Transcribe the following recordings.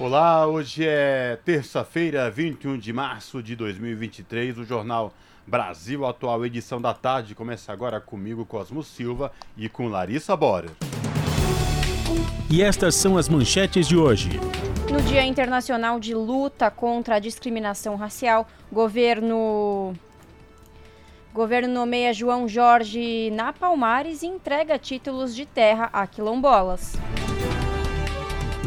Olá, hoje é terça-feira, 21 de março de 2023. O Jornal Brasil Atual, edição da tarde, começa agora comigo, Cosmo Silva, e com Larissa Borer. E estas são as manchetes de hoje. No Dia Internacional de Luta contra a Discriminação Racial, governo Governo nomeia João Jorge na Palmares e entrega títulos de terra a quilombolas.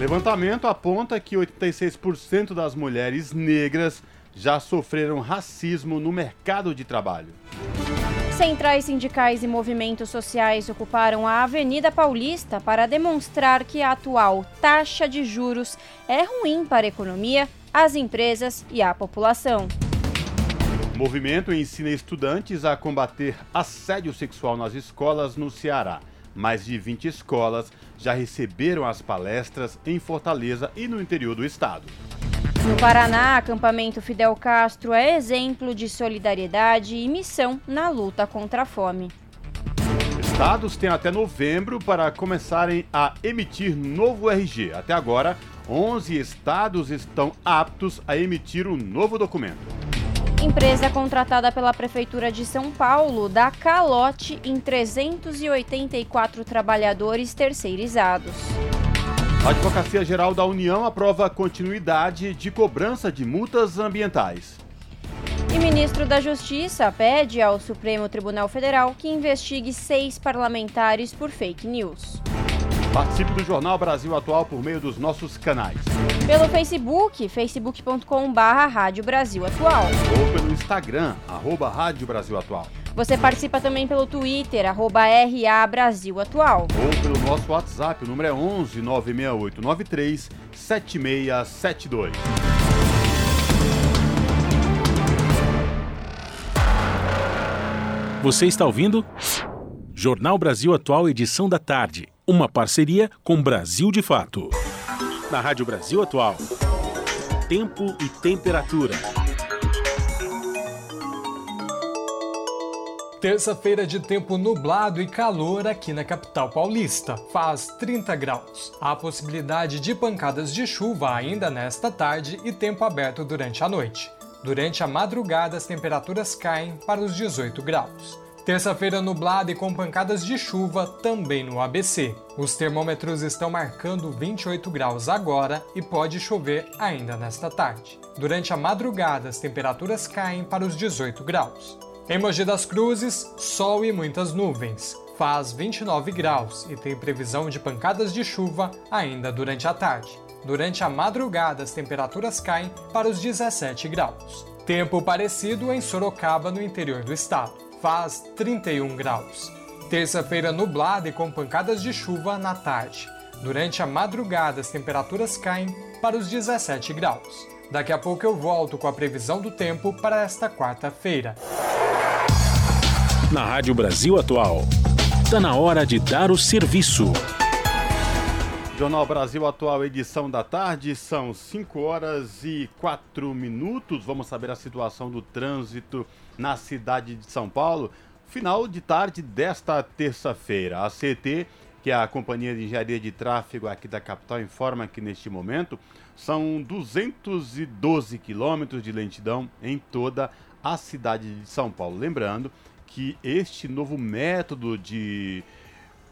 Levantamento aponta que 86% das mulheres negras já sofreram racismo no mercado de trabalho. Centrais sindicais e movimentos sociais ocuparam a Avenida Paulista para demonstrar que a atual taxa de juros é ruim para a economia, as empresas e a população. O movimento ensina estudantes a combater assédio sexual nas escolas no Ceará. Mais de 20 escolas já receberam as palestras em Fortaleza e no interior do estado. No Paraná, acampamento Fidel Castro é exemplo de solidariedade e missão na luta contra a fome. Estados têm até novembro para começarem a emitir novo RG. Até agora, 11 estados estão aptos a emitir o um novo documento. Empresa contratada pela Prefeitura de São Paulo dá calote em 384 trabalhadores terceirizados. A Advocacia Geral da União aprova a continuidade de cobrança de multas ambientais. E ministro da Justiça pede ao Supremo Tribunal Federal que investigue seis parlamentares por fake news. Participe do Jornal Brasil Atual por meio dos nossos canais. Pelo Facebook, facebook.com.br Rádio Brasil Atual. Ou pelo Instagram, arroba Rádio Brasil Atual. Você participa também pelo Twitter, arroba RA Brasil Atual. Ou pelo nosso WhatsApp, o número é 11 968 93 7672. Você está ouvindo? Jornal Brasil Atual, edição da tarde. Uma parceria com Brasil de Fato. Na Rádio Brasil Atual. Tempo e temperatura. Terça-feira de tempo nublado e calor aqui na capital paulista. Faz 30 graus. Há possibilidade de pancadas de chuva ainda nesta tarde e tempo aberto durante a noite. Durante a madrugada, as temperaturas caem para os 18 graus. Terça-feira nublada e com pancadas de chuva também no ABC. Os termômetros estão marcando 28 graus agora e pode chover ainda nesta tarde. Durante a madrugada, as temperaturas caem para os 18 graus. Em Mogi das Cruzes, sol e muitas nuvens. Faz 29 graus e tem previsão de pancadas de chuva ainda durante a tarde. Durante a madrugada, as temperaturas caem para os 17 graus. Tempo parecido em Sorocaba, no interior do estado faz 31 graus. Terça-feira nublada e com pancadas de chuva na tarde. Durante a madrugada, as temperaturas caem para os 17 graus. Daqui a pouco eu volto com a previsão do tempo para esta quarta-feira. Na Rádio Brasil Atual, está na hora de dar o serviço. Jornal Brasil Atual, edição da tarde, são 5 horas e 4 minutos. Vamos saber a situação do trânsito na cidade de São Paulo. Final de tarde desta terça-feira. A CT, que é a Companhia de Engenharia de Tráfego aqui da capital, informa que neste momento são 212 quilômetros de lentidão em toda a cidade de São Paulo. Lembrando que este novo método de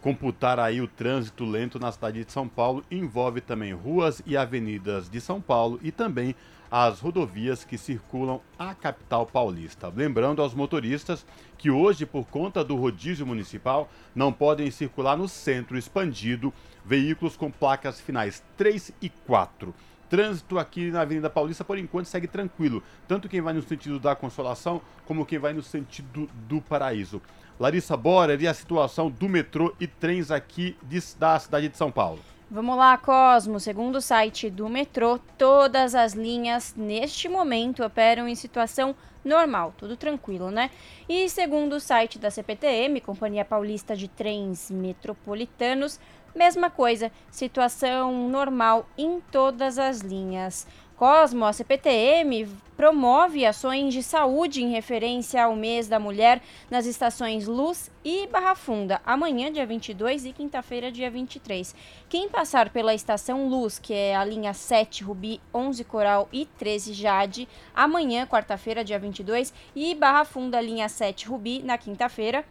computar aí o trânsito lento na cidade de São Paulo envolve também ruas e avenidas de São Paulo e também as rodovias que circulam a capital paulista. Lembrando aos motoristas que hoje, por conta do rodízio municipal, não podem circular no centro expandido veículos com placas finais 3 e 4. Trânsito aqui na Avenida Paulista, por enquanto, segue tranquilo. Tanto quem vai no sentido da Consolação, como quem vai no sentido do Paraíso. Larissa Bora, e a situação do metrô e trens aqui de, da cidade de São Paulo? Vamos lá, Cosmo. Segundo o site do metrô, todas as linhas neste momento operam em situação normal, tudo tranquilo, né? E segundo o site da CPTM, Companhia Paulista de Trens Metropolitanos, mesma coisa, situação normal em todas as linhas. Cosmo, a CPTM promove ações de saúde em referência ao mês da mulher nas estações Luz e Barra Funda, amanhã, dia 22 e quinta-feira, dia 23. Quem passar pela estação Luz, que é a linha 7 Rubi, 11 Coral e 13 Jade, amanhã, quarta-feira, dia 22, e Barra Funda, linha 7 Rubi, na quinta-feira,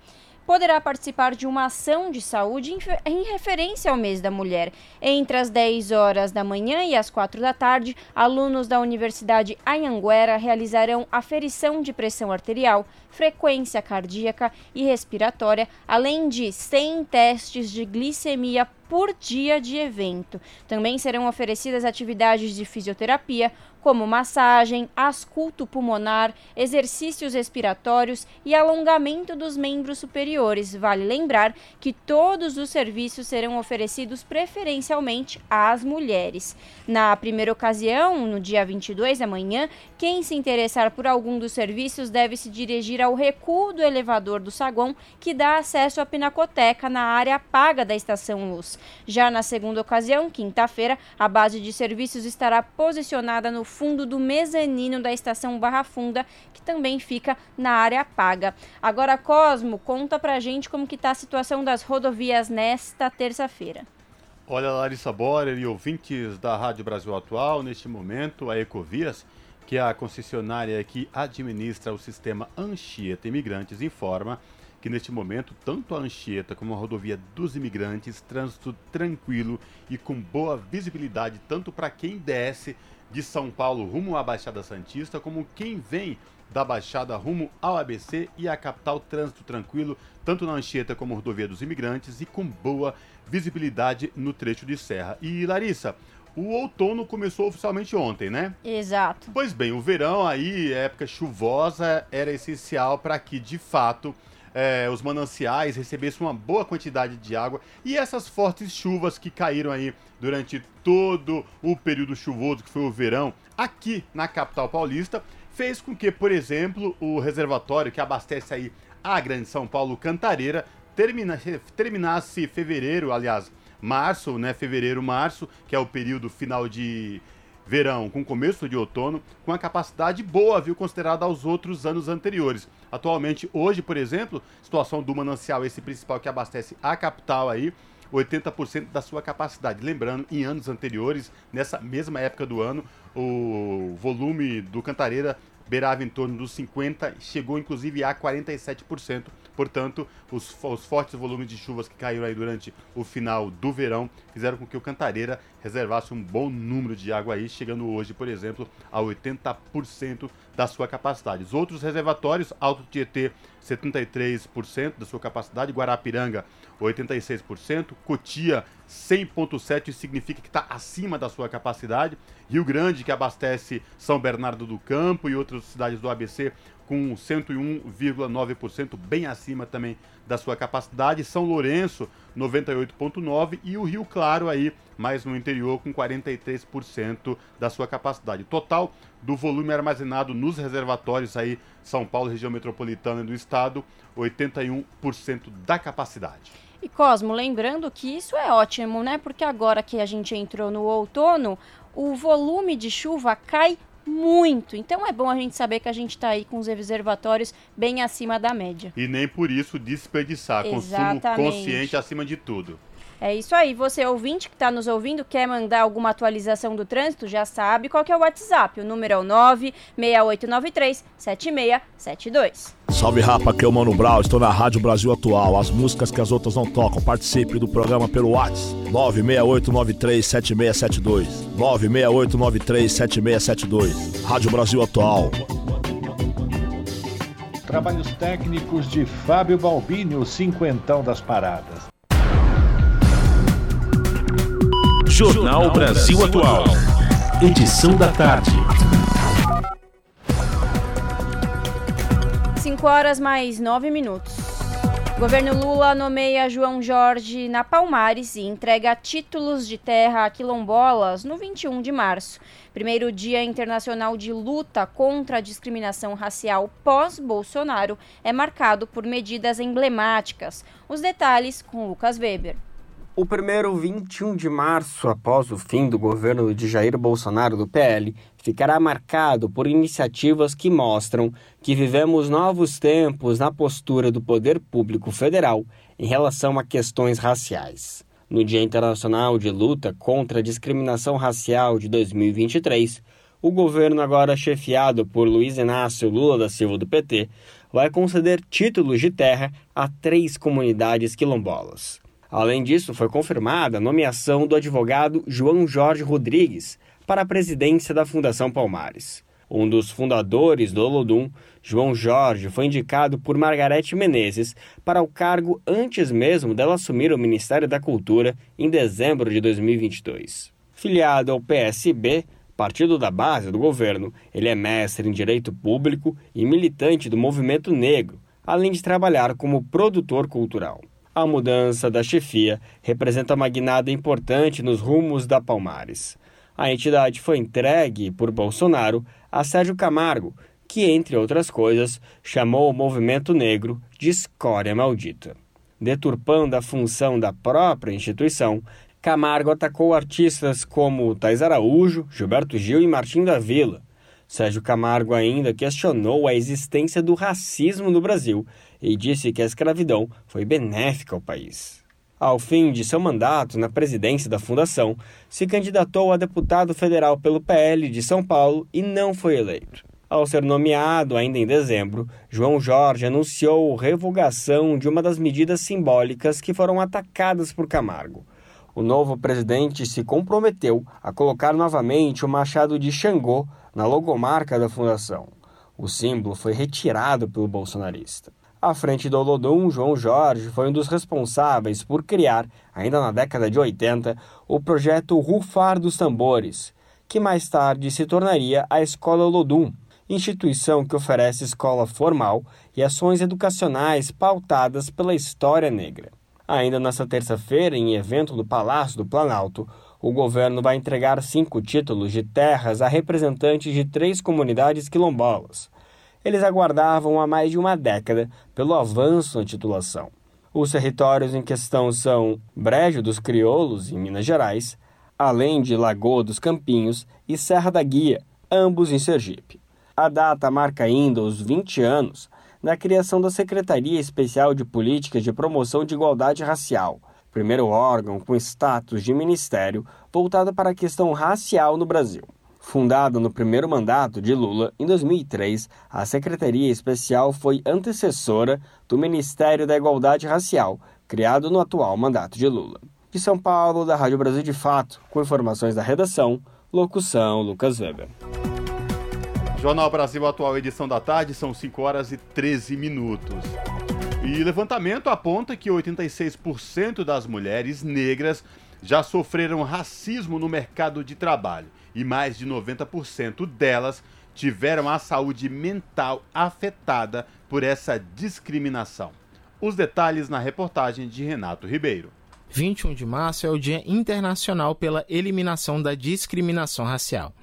poderá participar de uma ação de saúde em referência ao mês da mulher. Entre as 10 horas da manhã e as 4 da tarde, alunos da Universidade Anhanguera realizarão aferição de pressão arterial, frequência cardíaca e respiratória, além de 100 testes de glicemia por dia de evento. Também serão oferecidas atividades de fisioterapia, como massagem, asculto pulmonar, exercícios respiratórios e alongamento dos membros superiores. Vale lembrar que todos os serviços serão oferecidos preferencialmente às mulheres. Na primeira ocasião, no dia 22 amanhã, quem se interessar por algum dos serviços deve se dirigir ao recuo do elevador do saguão, que dá acesso à pinacoteca na área paga da Estação Luz. Já na segunda ocasião, quinta-feira, a base de serviços estará posicionada no fundo do mezanino da estação Barra Funda, que também fica na área paga. Agora, Cosmo, conta pra gente como que tá a situação das rodovias nesta terça-feira. Olha, Larissa Borer e ouvintes da Rádio Brasil Atual, neste momento, a Ecovias, que é a concessionária que administra o sistema Anchieta Imigrantes, informa que neste momento tanto a Anchieta como a rodovia dos imigrantes trânsito tranquilo e com boa visibilidade tanto para quem desce de São Paulo rumo à Baixada Santista, como quem vem da Baixada rumo ao ABC e à capital, trânsito tranquilo, tanto na Anchieta como rodovia dos imigrantes e com boa visibilidade no trecho de serra. E Larissa, o outono começou oficialmente ontem, né? Exato. Pois bem, o verão aí, época chuvosa, era essencial para que de fato é, os mananciais recebessem uma boa quantidade de água e essas fortes chuvas que caíram aí durante todo o período chuvoso que foi o verão aqui na capital paulista fez com que, por exemplo, o reservatório que abastece aí a Grande São Paulo Cantareira termina, terminasse fevereiro, aliás, março, né, fevereiro, março, que é o período final de verão com começo de outono, com a capacidade boa, viu, considerada aos outros anos anteriores. Atualmente, hoje, por exemplo, situação do manancial, esse principal que abastece a capital aí, 80% da sua capacidade. Lembrando, em anos anteriores, nessa mesma época do ano, o volume do Cantareira beirava em torno dos 50%, chegou inclusive a 47%. Portanto, os, os, fortes volumes de chuvas que caíram aí durante o final do verão fizeram com que o Cantareira reservasse um bom número de água aí, chegando hoje, por exemplo, a 80% da sua capacidade. Os outros reservatórios, Alto Tietê, 73% da sua capacidade, Guarapiranga, 86%, Cotia, 100,7% significa que está acima da sua capacidade, Rio Grande, que abastece São Bernardo do Campo e outras cidades do ABC, com 101,9%, bem acima também da sua capacidade. São Lourenço, 98,9% e o Rio Claro aí, mais no interior, com 43% da sua capacidade. Total do volume armazenado nos reservatórios aí, São Paulo, região metropolitana do estado, 81% da capacidade. E Cosmo, lembrando que isso é ótimo, né? Porque agora que a gente entrou no outono, o volume de chuva cai muito. Então é bom a gente saber que a gente está aí com os reservatórios bem acima da média. E nem por isso desperdiçar. Exatamente. Consumo consciente acima de tudo. É isso aí. Você ouvinte que está nos ouvindo, quer mandar alguma atualização do trânsito, já sabe qual que é o WhatsApp. O número é o 96893 7672. Salve rapa, aqui é o Mano Brown, estou na Rádio Brasil Atual. As músicas que as outras não tocam. Participe do programa pelo WhatsApp 968937672. 968937672. Rádio Brasil Atual. Trabalhos técnicos de Fábio Balbini, o cinquentão das paradas. Jornal Brasil Atual. Edição da tarde. 5 horas mais 9 minutos. Governo Lula nomeia João Jorge na Palmares e entrega títulos de terra a quilombolas no 21 de março. Primeiro Dia Internacional de Luta contra a Discriminação Racial pós-Bolsonaro é marcado por medidas emblemáticas. Os detalhes com Lucas Weber. O primeiro 21 de março, após o fim do governo de Jair Bolsonaro do PL, ficará marcado por iniciativas que mostram que vivemos novos tempos na postura do poder público federal em relação a questões raciais. No Dia Internacional de Luta contra a Discriminação Racial de 2023, o governo, agora chefiado por Luiz Inácio Lula da Silva do PT, vai conceder títulos de terra a três comunidades quilombolas. Além disso, foi confirmada a nomeação do advogado João Jorge Rodrigues para a presidência da Fundação Palmares. Um dos fundadores do Olodum, João Jorge, foi indicado por Margarete Menezes para o cargo antes mesmo dela assumir o Ministério da Cultura em dezembro de 2022. Filiado ao PSB, partido da base do governo, ele é mestre em Direito Público e militante do movimento negro, além de trabalhar como produtor cultural. A mudança da chefia representa uma guinada importante nos rumos da Palmares. A entidade foi entregue por Bolsonaro a Sérgio Camargo, que, entre outras coisas, chamou o movimento negro de escória maldita. Deturpando a função da própria instituição, Camargo atacou artistas como Thais Araújo, Gilberto Gil e Martim da Vila. Sérgio Camargo ainda questionou a existência do racismo no Brasil e disse que a escravidão foi benéfica ao país. Ao fim de seu mandato na presidência da fundação, se candidatou a deputado federal pelo PL de São Paulo e não foi eleito. Ao ser nomeado ainda em dezembro, João Jorge anunciou revogação de uma das medidas simbólicas que foram atacadas por Camargo. O novo presidente se comprometeu a colocar novamente o machado de Xangô na logomarca da fundação. O símbolo foi retirado pelo bolsonarista. À frente do Olodum, João Jorge foi um dos responsáveis por criar, ainda na década de 80, o projeto Rufar dos Tambores, que mais tarde se tornaria a Escola Olodum, instituição que oferece escola formal e ações educacionais pautadas pela história negra. Ainda nesta terça-feira, em evento do Palácio do Planalto, o governo vai entregar cinco títulos de terras a representantes de três comunidades quilombolas eles aguardavam há mais de uma década pelo avanço na titulação. Os territórios em questão são Brejo dos Crioulos, em Minas Gerais, além de Lagoa dos Campinhos e Serra da Guia, ambos em Sergipe. A data marca ainda os 20 anos da criação da Secretaria Especial de Políticas de Promoção de Igualdade Racial, primeiro órgão com status de ministério voltado para a questão racial no Brasil. Fundada no primeiro mandato de Lula, em 2003, a Secretaria Especial foi antecessora do Ministério da Igualdade Racial, criado no atual mandato de Lula. De São Paulo, da Rádio Brasil de Fato, com informações da redação, locução Lucas Weber. Jornal Brasil Atual, edição da tarde, são 5 horas e 13 minutos. E levantamento aponta que 86% das mulheres negras já sofreram racismo no mercado de trabalho e mais de 90% delas tiveram a saúde mental afetada por essa discriminação. Os detalhes na reportagem de Renato Ribeiro. 21 de março é o Dia Internacional pela Eliminação da Discriminação Racial.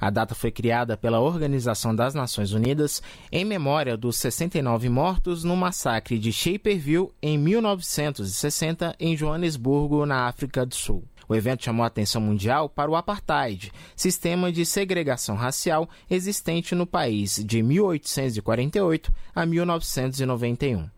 A data foi criada pela Organização das Nações Unidas em memória dos 69 mortos no massacre de Shaperville em 1960 em Joanesburgo, na África do Sul. O evento chamou a atenção mundial para o apartheid, sistema de segregação racial existente no país de 1848 a 1991.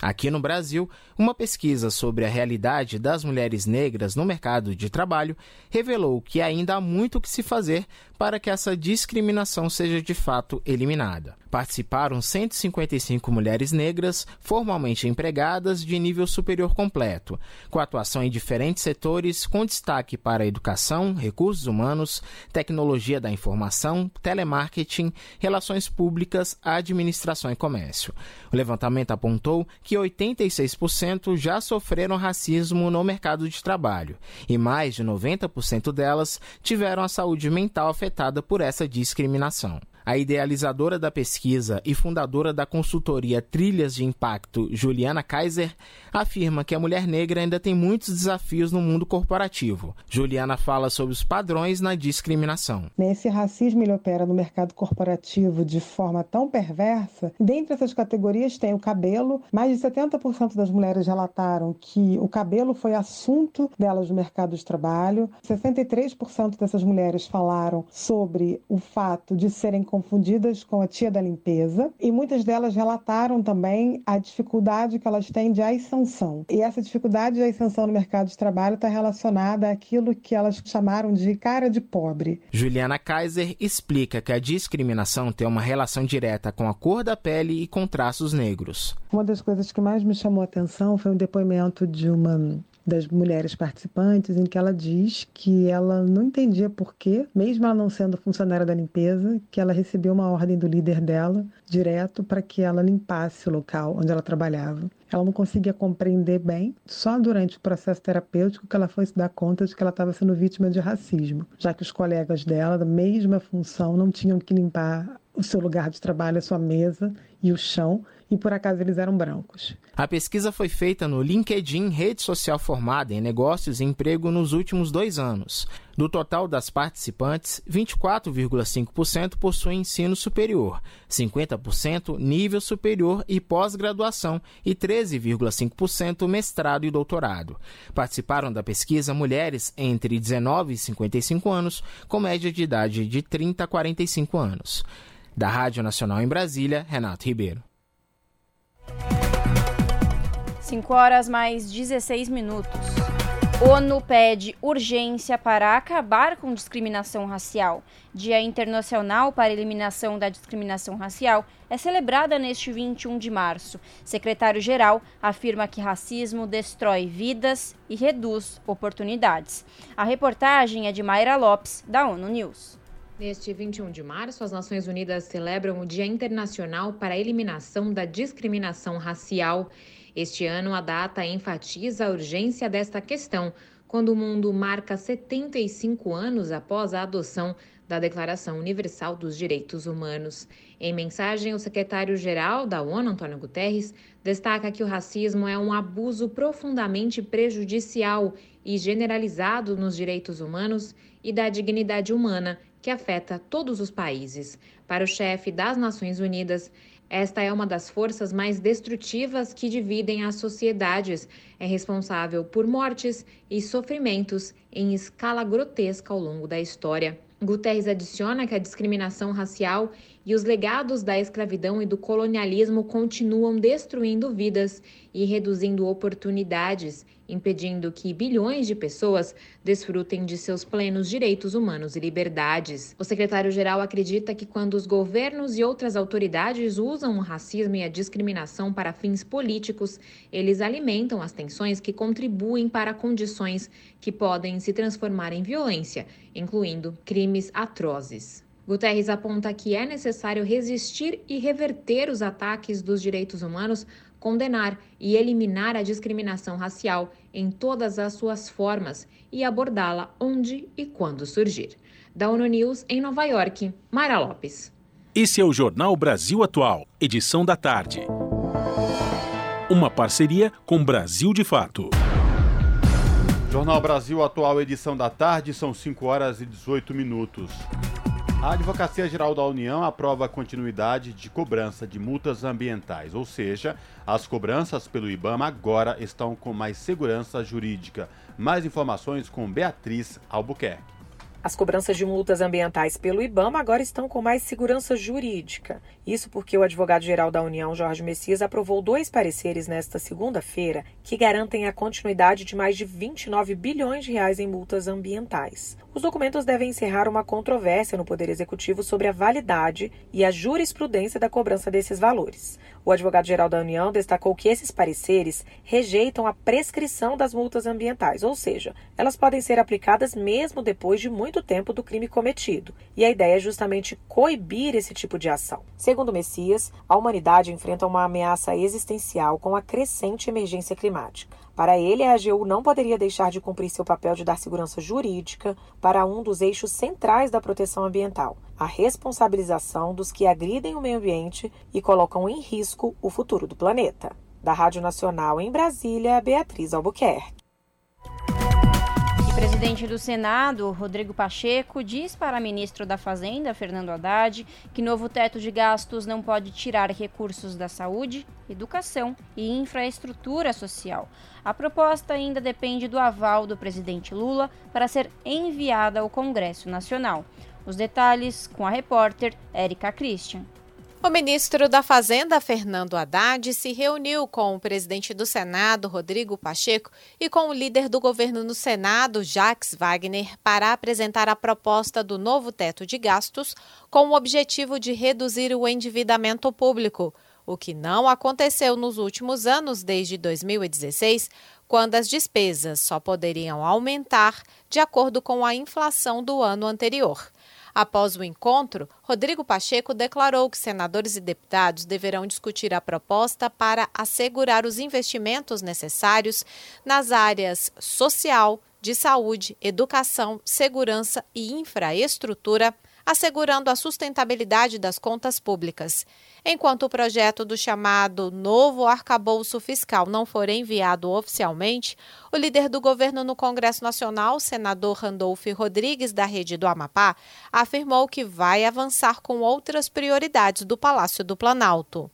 Aqui no Brasil, uma pesquisa sobre a realidade das mulheres negras no mercado de trabalho revelou que ainda há muito que se fazer para que essa discriminação seja de fato eliminada. Participaram 155 mulheres negras formalmente empregadas de nível superior completo, com atuação em diferentes setores, com destaque para educação, recursos humanos, tecnologia da informação, telemarketing, relações públicas, administração e comércio. O levantamento apontou que 86% já sofreram racismo no mercado de trabalho e mais de 90% delas tiveram a saúde mental afetada por essa discriminação. A idealizadora da pesquisa e fundadora da consultoria Trilhas de Impacto, Juliana Kaiser, afirma que a mulher negra ainda tem muitos desafios no mundo corporativo. Juliana fala sobre os padrões na discriminação. Esse racismo ele opera no mercado corporativo de forma tão perversa. Dentre essas categorias tem o cabelo. Mais de 70% das mulheres relataram que o cabelo foi assunto delas no mercado de trabalho. 63% dessas mulheres falaram sobre o fato de serem confundidas com a tia da limpeza. E muitas delas relataram também a dificuldade que elas têm de ascensão. E essa dificuldade de ascensão no mercado de trabalho está relacionada àquilo que elas chamaram de cara de pobre. Juliana Kaiser explica que a discriminação tem uma relação direta com a cor da pele e com traços negros. Uma das coisas que mais me chamou a atenção foi um depoimento de uma das mulheres participantes, em que ela diz que ela não entendia por que, mesmo ela não sendo funcionária da limpeza, que ela recebeu uma ordem do líder dela direto para que ela limpasse o local onde ela trabalhava. Ela não conseguia compreender bem, só durante o processo terapêutico que ela foi se dar conta de que ela estava sendo vítima de racismo, já que os colegas dela, da mesma função, não tinham que limpar o seu lugar de trabalho, a sua mesa e o chão, e por acaso eles eram brancos. A pesquisa foi feita no LinkedIn, rede social formada em negócios e emprego nos últimos dois anos. Do total das participantes, 24,5% possuem ensino superior, 50% nível superior e pós-graduação e 13,5% mestrado e doutorado. Participaram da pesquisa mulheres entre 19 e 55 anos, com média de idade de 30 a 45 anos. Da Rádio Nacional em Brasília, Renato Ribeiro. 5 horas mais 16 minutos. ONU pede urgência para acabar com discriminação racial. Dia Internacional para a Eliminação da Discriminação Racial é celebrada neste 21 de março. Secretário-geral afirma que racismo destrói vidas e reduz oportunidades. A reportagem é de Mayra Lopes, da ONU News. Neste 21 de março, as Nações Unidas celebram o Dia Internacional para a Eliminação da Discriminação Racial. Este ano, a data enfatiza a urgência desta questão, quando o mundo marca 75 anos após a adoção da Declaração Universal dos Direitos Humanos. Em mensagem, o secretário-geral da ONU, Antônio Guterres, destaca que o racismo é um abuso profundamente prejudicial e generalizado nos direitos humanos e da dignidade humana que afeta todos os países. Para o chefe das Nações Unidas, esta é uma das forças mais destrutivas que dividem as sociedades. É responsável por mortes e sofrimentos em escala grotesca ao longo da história. Guterres adiciona que a discriminação racial e os legados da escravidão e do colonialismo continuam destruindo vidas e reduzindo oportunidades, impedindo que bilhões de pessoas desfrutem de seus plenos direitos humanos e liberdades. O secretário-geral acredita que quando os governos e outras autoridades usam o racismo e a discriminação para fins políticos, eles alimentam as tensões que contribuem para condições que podem se transformar em violência, incluindo crimes atrozes. Guterres aponta que é necessário resistir e reverter os ataques dos direitos humanos, condenar e eliminar a discriminação racial em todas as suas formas e abordá-la onde e quando surgir. Da ONU News em Nova York, Mara Lopes. Esse é o Jornal Brasil Atual, edição da tarde. Uma parceria com Brasil de Fato. Jornal Brasil Atual, edição da tarde, são 5 horas e 18 minutos. A Advocacia Geral da União aprova a continuidade de cobrança de multas ambientais, ou seja, as cobranças pelo IBAMA agora estão com mais segurança jurídica. Mais informações com Beatriz Albuquerque. As cobranças de multas ambientais pelo IBAMA agora estão com mais segurança jurídica. Isso porque o advogado-geral da União, Jorge Messias, aprovou dois pareceres nesta segunda-feira que garantem a continuidade de mais de 29 bilhões de reais em multas ambientais. Os documentos devem encerrar uma controvérsia no Poder Executivo sobre a validade e a jurisprudência da cobrança desses valores. O advogado-geral da União destacou que esses pareceres rejeitam a prescrição das multas ambientais, ou seja, elas podem ser aplicadas mesmo depois de muito tempo do crime cometido. E a ideia é justamente coibir esse tipo de ação. Segundo Messias, a humanidade enfrenta uma ameaça existencial com a crescente emergência climática. Para ele, a AGU não poderia deixar de cumprir seu papel de dar segurança jurídica para um dos eixos centrais da proteção ambiental, a responsabilização dos que agridem o meio ambiente e colocam em risco o futuro do planeta. Da Rádio Nacional em Brasília, Beatriz Albuquerque. Presidente do Senado, Rodrigo Pacheco, diz para ministro da Fazenda, Fernando Haddad, que novo teto de gastos não pode tirar recursos da saúde, educação e infraestrutura social. A proposta ainda depende do aval do presidente Lula para ser enviada ao Congresso Nacional. Os detalhes com a repórter Érica Christian. O ministro da Fazenda, Fernando Haddad, se reuniu com o presidente do Senado, Rodrigo Pacheco, e com o líder do governo no Senado, Jacques Wagner, para apresentar a proposta do novo teto de gastos com o objetivo de reduzir o endividamento público, o que não aconteceu nos últimos anos desde 2016, quando as despesas só poderiam aumentar de acordo com a inflação do ano anterior. Após o encontro, Rodrigo Pacheco declarou que senadores e deputados deverão discutir a proposta para assegurar os investimentos necessários nas áreas social, de saúde, educação, segurança e infraestrutura assegurando a sustentabilidade das contas públicas. Enquanto o projeto do chamado novo arcabouço fiscal não for enviado oficialmente, o líder do governo no Congresso Nacional, senador Randolph Rodrigues, da Rede do Amapá, afirmou que vai avançar com outras prioridades do Palácio do Planalto.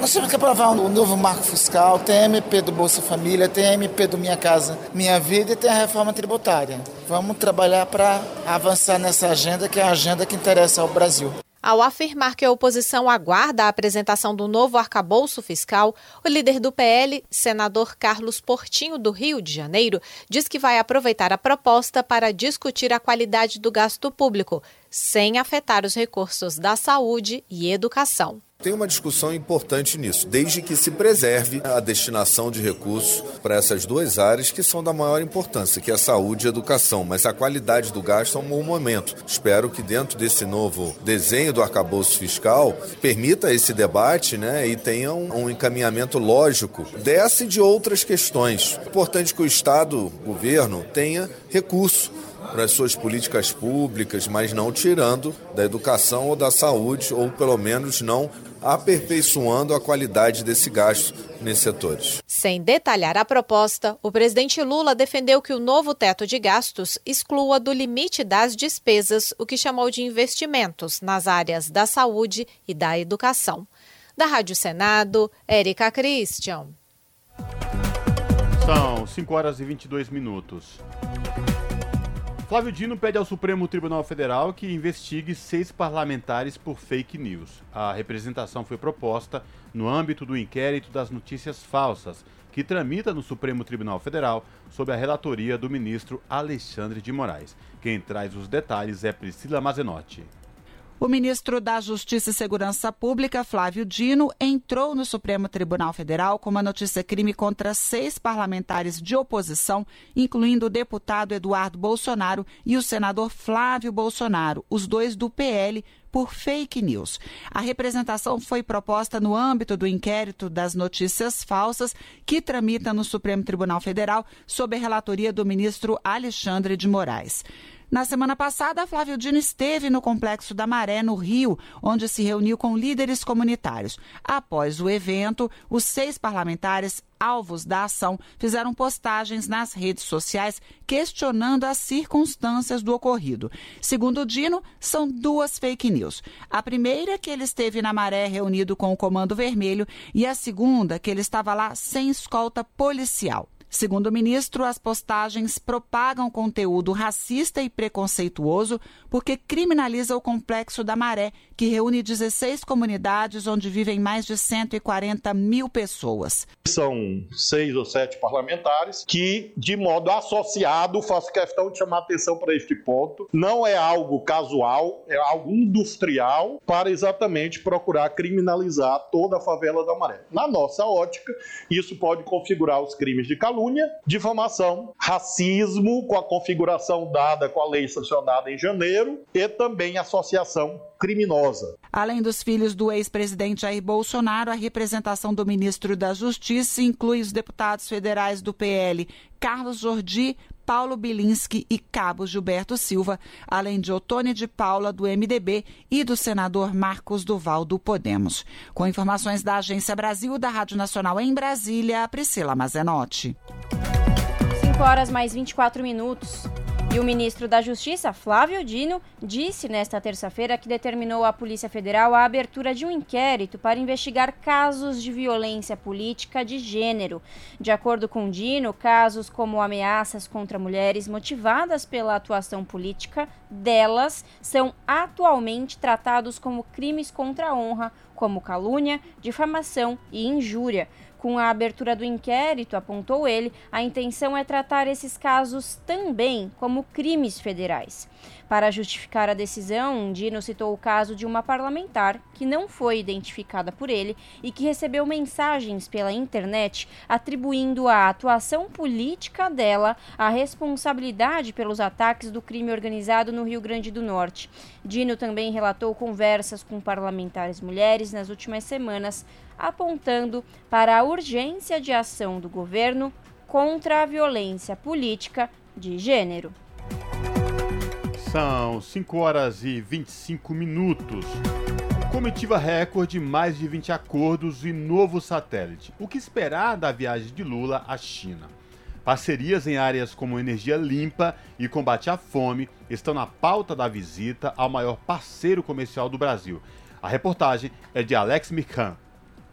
Nós temos que aprovar um novo marco fiscal, tem a MP do Bolsa Família, tem a MP do Minha Casa Minha Vida e tem a reforma tributária. Vamos trabalhar para avançar nessa agenda, que é a agenda que interessa ao Brasil. Ao afirmar que a oposição aguarda a apresentação do novo arcabouço fiscal, o líder do PL, senador Carlos Portinho, do Rio de Janeiro, diz que vai aproveitar a proposta para discutir a qualidade do gasto público, sem afetar os recursos da saúde e educação. Tem uma discussão importante nisso, desde que se preserve a destinação de recursos para essas duas áreas que são da maior importância, que é a saúde e a educação, mas a qualidade do gasto é um bom momento. Espero que dentro desse novo desenho do arcabouço fiscal permita esse debate né, e tenha um, um encaminhamento lógico dessa e de outras questões. É importante que o Estado, o governo, tenha recurso para as suas políticas públicas, mas não tirando da educação ou da saúde, ou pelo menos não aperfeiçoando a qualidade desse gasto nesses setores. Sem detalhar a proposta, o presidente Lula defendeu que o novo teto de gastos exclua do limite das despesas o que chamou de investimentos nas áreas da saúde e da educação. Da Rádio Senado, Érica Christian. São 5 horas e 22 minutos. Flávio Dino pede ao Supremo Tribunal Federal que investigue seis parlamentares por fake news. A representação foi proposta no âmbito do inquérito das notícias falsas, que tramita no Supremo Tribunal Federal sob a relatoria do ministro Alexandre de Moraes. Quem traz os detalhes é Priscila Mazenotti. O ministro da Justiça e Segurança Pública, Flávio Dino, entrou no Supremo Tribunal Federal com uma notícia-crime contra seis parlamentares de oposição, incluindo o deputado Eduardo Bolsonaro e o senador Flávio Bolsonaro, os dois do PL, por fake news. A representação foi proposta no âmbito do inquérito das notícias falsas que tramita no Supremo Tribunal Federal sob a relatoria do ministro Alexandre de Moraes. Na semana passada, Flávio Dino esteve no Complexo da Maré, no Rio, onde se reuniu com líderes comunitários. Após o evento, os seis parlamentares alvos da ação fizeram postagens nas redes sociais questionando as circunstâncias do ocorrido. Segundo Dino, são duas fake news. A primeira, que ele esteve na maré reunido com o Comando Vermelho, e a segunda, que ele estava lá sem escolta policial. Segundo o ministro, as postagens propagam conteúdo racista e preconceituoso porque criminaliza o complexo da Maré, que reúne 16 comunidades onde vivem mais de 140 mil pessoas. São seis ou sete parlamentares que, de modo associado, faço questão de chamar atenção para este ponto. Não é algo casual, é algo industrial para exatamente procurar criminalizar toda a favela da Maré. Na nossa ótica, isso pode configurar os crimes de calúnia calúnia, difamação, racismo, com a configuração dada com a lei sancionada em janeiro, e também associação criminosa. Além dos filhos do ex-presidente Jair Bolsonaro, a representação do ministro da Justiça inclui os deputados federais do PL Carlos Jordi, Paulo Bilinski e Cabo Gilberto Silva, além de Otônia de Paula, do MDB, e do senador Marcos Duval, do Podemos. Com informações da Agência Brasil da Rádio Nacional em Brasília, Priscila Mazenotti. 5 horas mais 24 minutos. E o ministro da Justiça, Flávio Dino, disse nesta terça-feira que determinou à Polícia Federal a abertura de um inquérito para investigar casos de violência política de gênero. De acordo com Dino, casos como ameaças contra mulheres motivadas pela atuação política delas são atualmente tratados como crimes contra a honra, como calúnia, difamação e injúria. Com a abertura do inquérito, apontou ele, a intenção é tratar esses casos também como crimes federais. Para justificar a decisão, Dino citou o caso de uma parlamentar que não foi identificada por ele e que recebeu mensagens pela internet atribuindo à atuação política dela a responsabilidade pelos ataques do crime organizado no Rio Grande do Norte. Dino também relatou conversas com parlamentares mulheres nas últimas semanas, apontando para a urgência de ação do governo contra a violência política de gênero. São 5 horas e 25 minutos. Comitiva recorde, mais de 20 acordos e novo satélite. O que esperar da viagem de Lula à China? Parcerias em áreas como energia limpa e combate à fome estão na pauta da visita ao maior parceiro comercial do Brasil. A reportagem é de Alex Mirkan.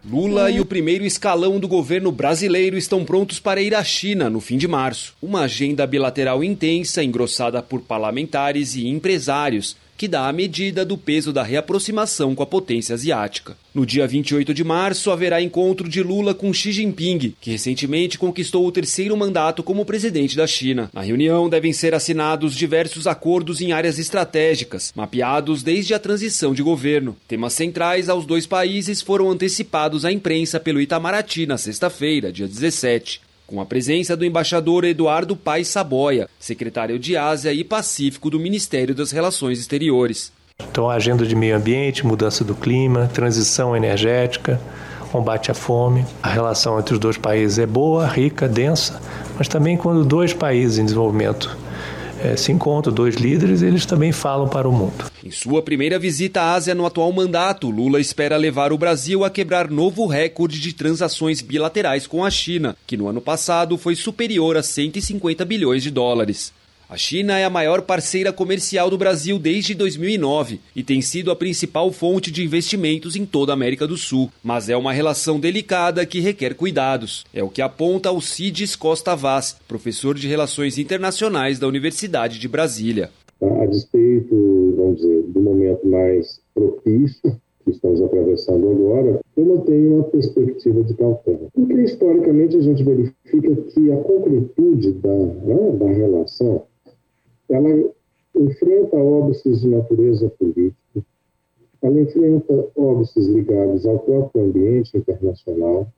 Lula e o primeiro escalão do governo brasileiro estão prontos para ir à China no fim de março. Uma agenda bilateral intensa, engrossada por parlamentares e empresários, que dá a medida do peso da reaproximação com a potência asiática. No dia 28 de março, haverá encontro de Lula com Xi Jinping, que recentemente conquistou o terceiro mandato como presidente da China. Na reunião devem ser assinados diversos acordos em áreas estratégicas, mapeados desde a transição de governo. Temas centrais aos dois países foram antecipados à imprensa pelo Itamaraty na sexta-feira, dia 17 com a presença do embaixador Eduardo Paes Saboia, secretário de Ásia e Pacífico do Ministério das Relações Exteriores. Então, a agenda de meio ambiente, mudança do clima, transição energética, combate à fome. A relação entre os dois países é boa, rica, densa, mas também quando dois países em desenvolvimento é, se encontram, dois líderes, eles também falam para o mundo. Em sua primeira visita à Ásia no atual mandato, Lula espera levar o Brasil a quebrar novo recorde de transações bilaterais com a China, que no ano passado foi superior a 150 bilhões de dólares. A China é a maior parceira comercial do Brasil desde 2009 e tem sido a principal fonte de investimentos em toda a América do Sul. Mas é uma relação delicada que requer cuidados. É o que aponta Alcides Costa Vaz, professor de Relações Internacionais da Universidade de Brasília. A despeito, vamos dizer, do momento mais propício que estamos atravessando agora, eu mantenho uma perspectiva de cautela. Porque historicamente a gente verifica que a concretude da, né, da relação ela enfrenta óbices de natureza política, ela enfrenta óbices ligados ao próprio ambiente internacional.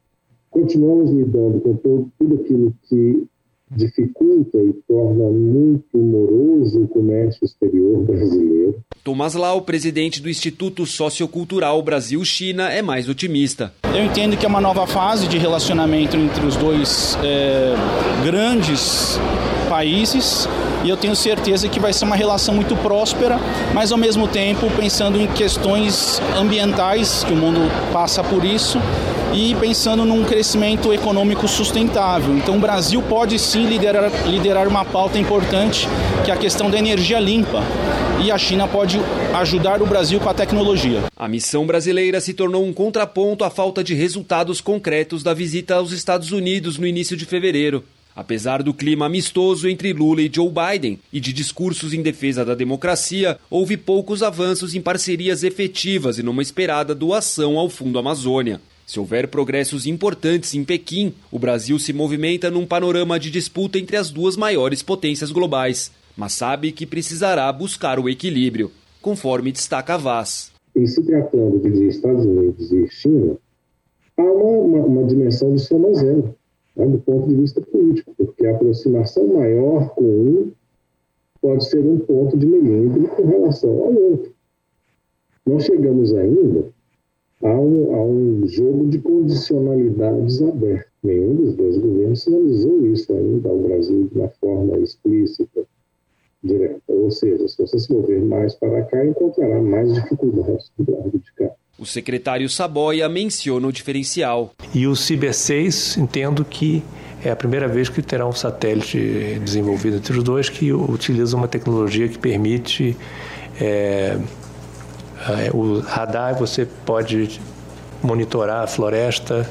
Continuamos lidando com todo, tudo aquilo que dificulta e torna muito moroso o comércio exterior brasileiro. Tomás Lau, presidente do Instituto Sociocultural Brasil-China, é mais otimista. Eu entendo que é uma nova fase de relacionamento entre os dois é, grandes países e eu tenho certeza que vai ser uma relação muito próspera, mas ao mesmo tempo pensando em questões ambientais, que o mundo passa por isso, e pensando num crescimento econômico sustentável. Então o Brasil pode sim liderar, liderar uma pauta importante, que é a questão da energia limpa. E a China pode ajudar o Brasil com a tecnologia. A missão brasileira se tornou um contraponto à falta de resultados concretos da visita aos Estados Unidos no início de fevereiro. Apesar do clima amistoso entre Lula e Joe Biden e de discursos em defesa da democracia, houve poucos avanços em parcerias efetivas e numa esperada doação ao Fundo Amazônia. Se houver progressos importantes em Pequim, o Brasil se movimenta num panorama de disputa entre as duas maiores potências globais, mas sabe que precisará buscar o equilíbrio, conforme destaca Vaz. Em se tratando de Estados Unidos e China, há uma, uma, uma dimensão de soma zero né, do ponto de vista político, porque a aproximação maior com um pode ser um ponto de melindre com relação ao outro. Nós chegamos ainda a um, a um jogo de condicionalidades aberto. Nenhum dos dois governos sinalizou isso ainda ao Brasil de uma forma explícita, direta. Ou seja, se você se mover mais para cá, encontrará mais dificuldades do lado de cá. O secretário Saboia menciona o diferencial. E o Ciber 6, entendo que é a primeira vez que terá um satélite desenvolvido entre os dois que utiliza uma tecnologia que permite é, é, o radar. Você pode monitorar a floresta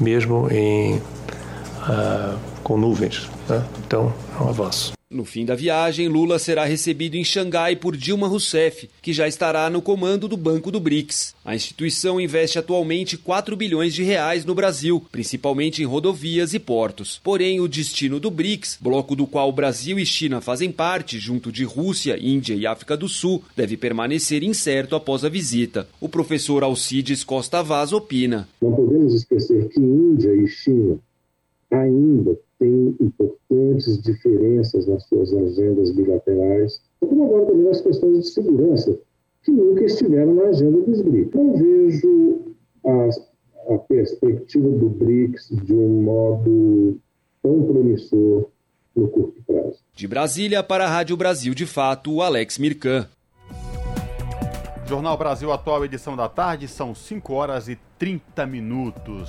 mesmo em, uh, com nuvens. Né? Então, é um avanço. No fim da viagem, Lula será recebido em Xangai por Dilma Rousseff, que já estará no comando do Banco do BRICS. A instituição investe atualmente 4 bilhões de reais no Brasil, principalmente em rodovias e portos. Porém, o destino do BRICS, bloco do qual Brasil e China fazem parte, junto de Rússia, Índia e África do Sul, deve permanecer incerto após a visita. O professor Alcides Costa Vaz opina. Não podemos esquecer que Índia e China ainda têm importantes diferenças nas suas agendas bilaterais, como agora também nas questões de segurança, que nunca estiveram na agenda dos BRICS. Não vejo a, a perspectiva do BRICS de um modo tão promissor no curto prazo. De Brasília para a Rádio Brasil de Fato, o Alex Mirkan. Jornal Brasil Atual, edição da tarde, são 5 horas e 30 minutos.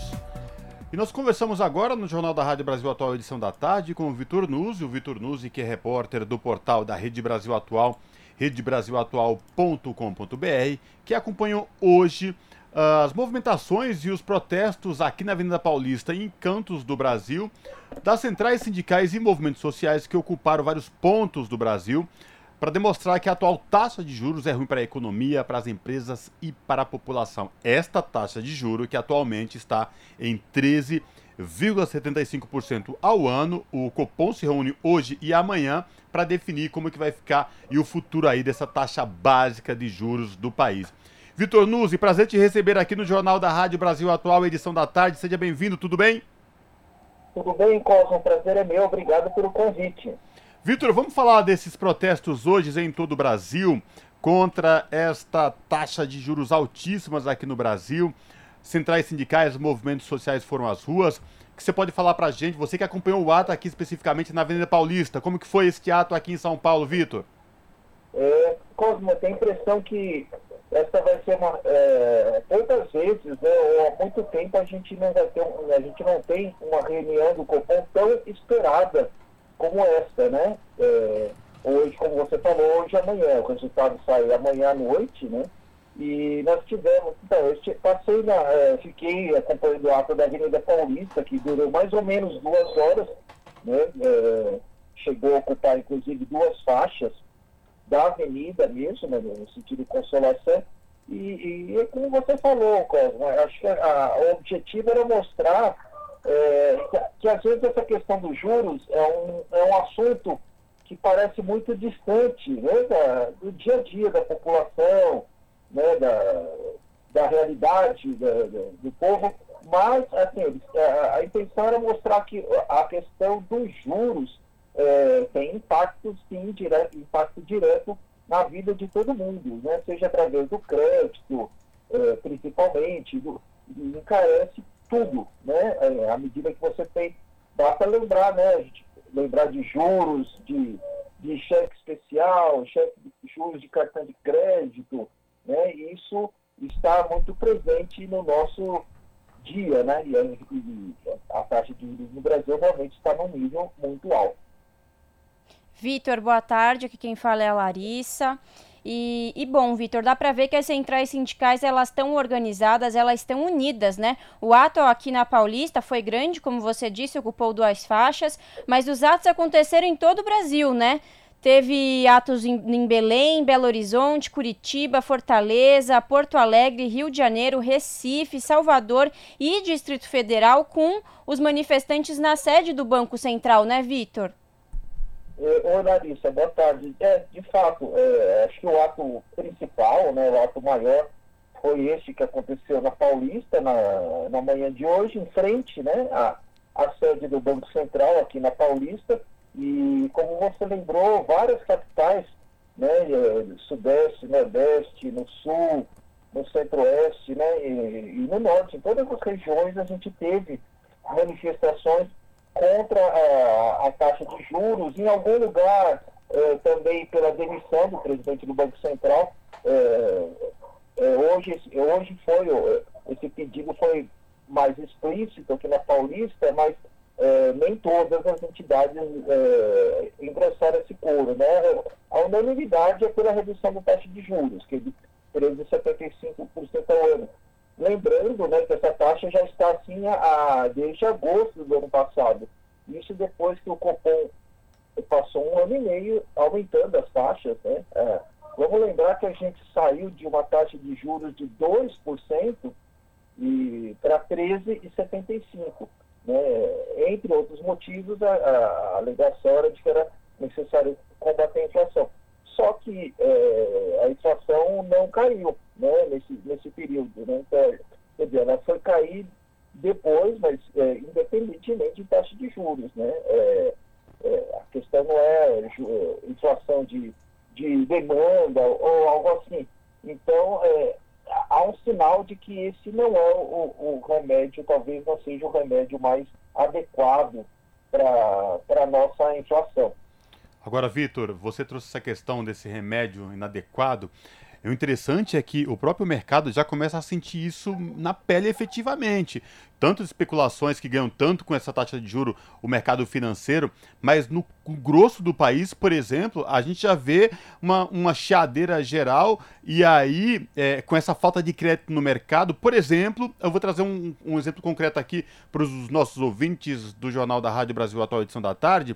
E nós conversamos agora no Jornal da Rádio Brasil Atual, edição da tarde, com o Vitor Nuzzi, o Vitor Nuzzi, que é repórter do portal da Rede Brasil Atual, redebrasilatual.com.br, que acompanhou hoje uh, as movimentações e os protestos aqui na Avenida Paulista e em cantos do Brasil, das centrais sindicais e movimentos sociais que ocuparam vários pontos do Brasil para demonstrar que a atual taxa de juros é ruim para a economia, para as empresas e para a população. Esta taxa de juros que atualmente está em 13,75% ao ano. O Copom se reúne hoje e amanhã para definir como que vai ficar e o futuro aí dessa taxa básica de juros do país. Vitor Nuzzi, prazer te receber aqui no Jornal da Rádio Brasil Atual, edição da tarde. Seja bem-vindo, tudo bem? Tudo bem, Cosmo. Prazer é meu. Obrigado pelo convite. Vitor, vamos falar desses protestos hoje em todo o Brasil contra esta taxa de juros altíssimas aqui no Brasil. Centrais sindicais, movimentos sociais foram às ruas. O que você pode falar para a gente, você que acompanhou o ato aqui especificamente na Avenida Paulista, como que foi este ato aqui em São Paulo, Vitor? É, Cosmo, tem a impressão que essa vai ser uma. É, vezes, né, ou há muito tempo, a gente não vai ter, a gente não tem uma reunião do Copom tão esperada como esta, né? É, hoje, como você falou, hoje e amanhã. O resultado sai amanhã à noite, né? E nós tivemos, então, eu passei na, é, fiquei acompanhando o ato da Avenida Paulista, que durou mais ou menos duas horas, né? É, chegou a ocupar, inclusive, duas faixas da avenida mesmo, né, no sentido de consolação. E, e, e como você falou, Cosmo, acho que a, a, o objetivo era mostrar é, que, às vezes essa questão dos juros é um, é um assunto que parece muito distante né, da, do dia a dia da população, né, da, da realidade da, da, do povo, mas assim, a, a, intenção era mostrar que a questão dos juros é, tem impacto, sim, direto, impacto direto na vida de todo mundo, né, seja através do crédito, é, principalmente, do, encarece tudo, né? É, à medida que você tem, basta lembrar, né? A gente lembrar de juros, de, de cheque especial, cheque de juros de cartão de crédito, né? Isso está muito presente no nosso dia, né? E a, a taxa de juros no Brasil realmente está num nível muito alto. Vitor, boa tarde. Aqui quem fala é a Larissa. E, e, bom, Vitor, dá para ver que as centrais sindicais elas estão organizadas, elas estão unidas, né? O ato aqui na Paulista foi grande, como você disse, ocupou duas faixas, mas os atos aconteceram em todo o Brasil, né? Teve atos em, em Belém, Belo Horizonte, Curitiba, Fortaleza, Porto Alegre, Rio de Janeiro, Recife, Salvador e Distrito Federal, com os manifestantes na sede do Banco Central, né, Vitor? Oi, Larissa, boa tarde. É, de fato, é, acho que o ato principal, né, o ato maior, foi este que aconteceu na Paulista, na, na manhã de hoje, em frente né, à, a sede do Banco Central aqui na Paulista e, como você lembrou, várias capitais, né, eh, Sudeste, Nordeste, no Sul, no Centro-Oeste né, e, e, no Norte, em todas as regiões a gente teve manifestações contra a, a taxa de juros, em algum lugar eh, também pela demissão do presidente do Banco Central. Eh, eh, hoje, hoje foi, esse pedido foi mais explícito aqui na Paulista, mas nem todas as entidades engrossaram esse coro. Né? A unanimidade é pela redução da taxa de juros, que é de 13,75% ao ano. Lembrando né, que essa taxa já está assim a, a, desde agosto do ano passado. Isso depois que o Copom passou um ano e meio aumentando as taxas. Né? É, vamos lembrar que a gente saiu de uma taxa de juros de 2% e para 13,75%. Né? Entre outros motivos, a, a alegação era de que era necessário combater a inflação. Só que é, a inflação não caiu né, nesse, nesse período. Né? Então, quer dizer, ela foi cair depois, mas é, independentemente de taxa de juros. Né? É, é a questão não é, inflação de, de demanda ou algo assim. Então, é, há um sinal de que esse não é o, o remédio, talvez não seja o remédio mais adequado para a nossa inflação. Agora, Vitor, você trouxe essa questão desse remédio inadequado. O interessante é que o próprio mercado já começa a sentir isso na pele efetivamente. Tanto especulações que ganham tanto com essa taxa de juro o mercado financeiro, mas no grosso do país, por exemplo, a gente já vê uma, uma chiadeira geral e aí, é, com essa falta de crédito no mercado, por exemplo, eu vou trazer um, um exemplo concreto aqui para os nossos ouvintes do Jornal da Rádio Brasil Atual Edição da Tarde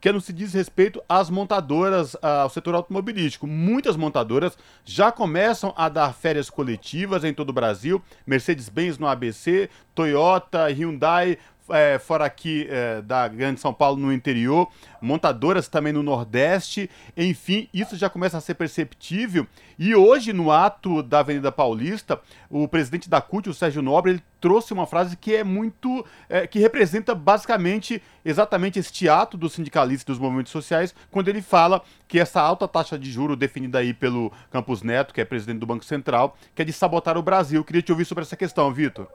que não se diz respeito às montadoras, ao setor automobilístico. Muitas montadoras já começam a dar férias coletivas em todo o Brasil. Mercedes-Benz no ABC, Toyota, Hyundai é, fora aqui é, da Grande São Paulo no interior, montadoras também no Nordeste, enfim, isso já começa a ser perceptível. E hoje, no ato da Avenida Paulista, o presidente da CUT, o Sérgio Nobre, ele trouxe uma frase que é muito. É, que representa basicamente exatamente este ato dos sindicalistas dos movimentos sociais, quando ele fala que essa alta taxa de juro definida aí pelo Campos Neto, que é presidente do Banco Central, que é de sabotar o Brasil. Queria te ouvir sobre essa questão, Vitor.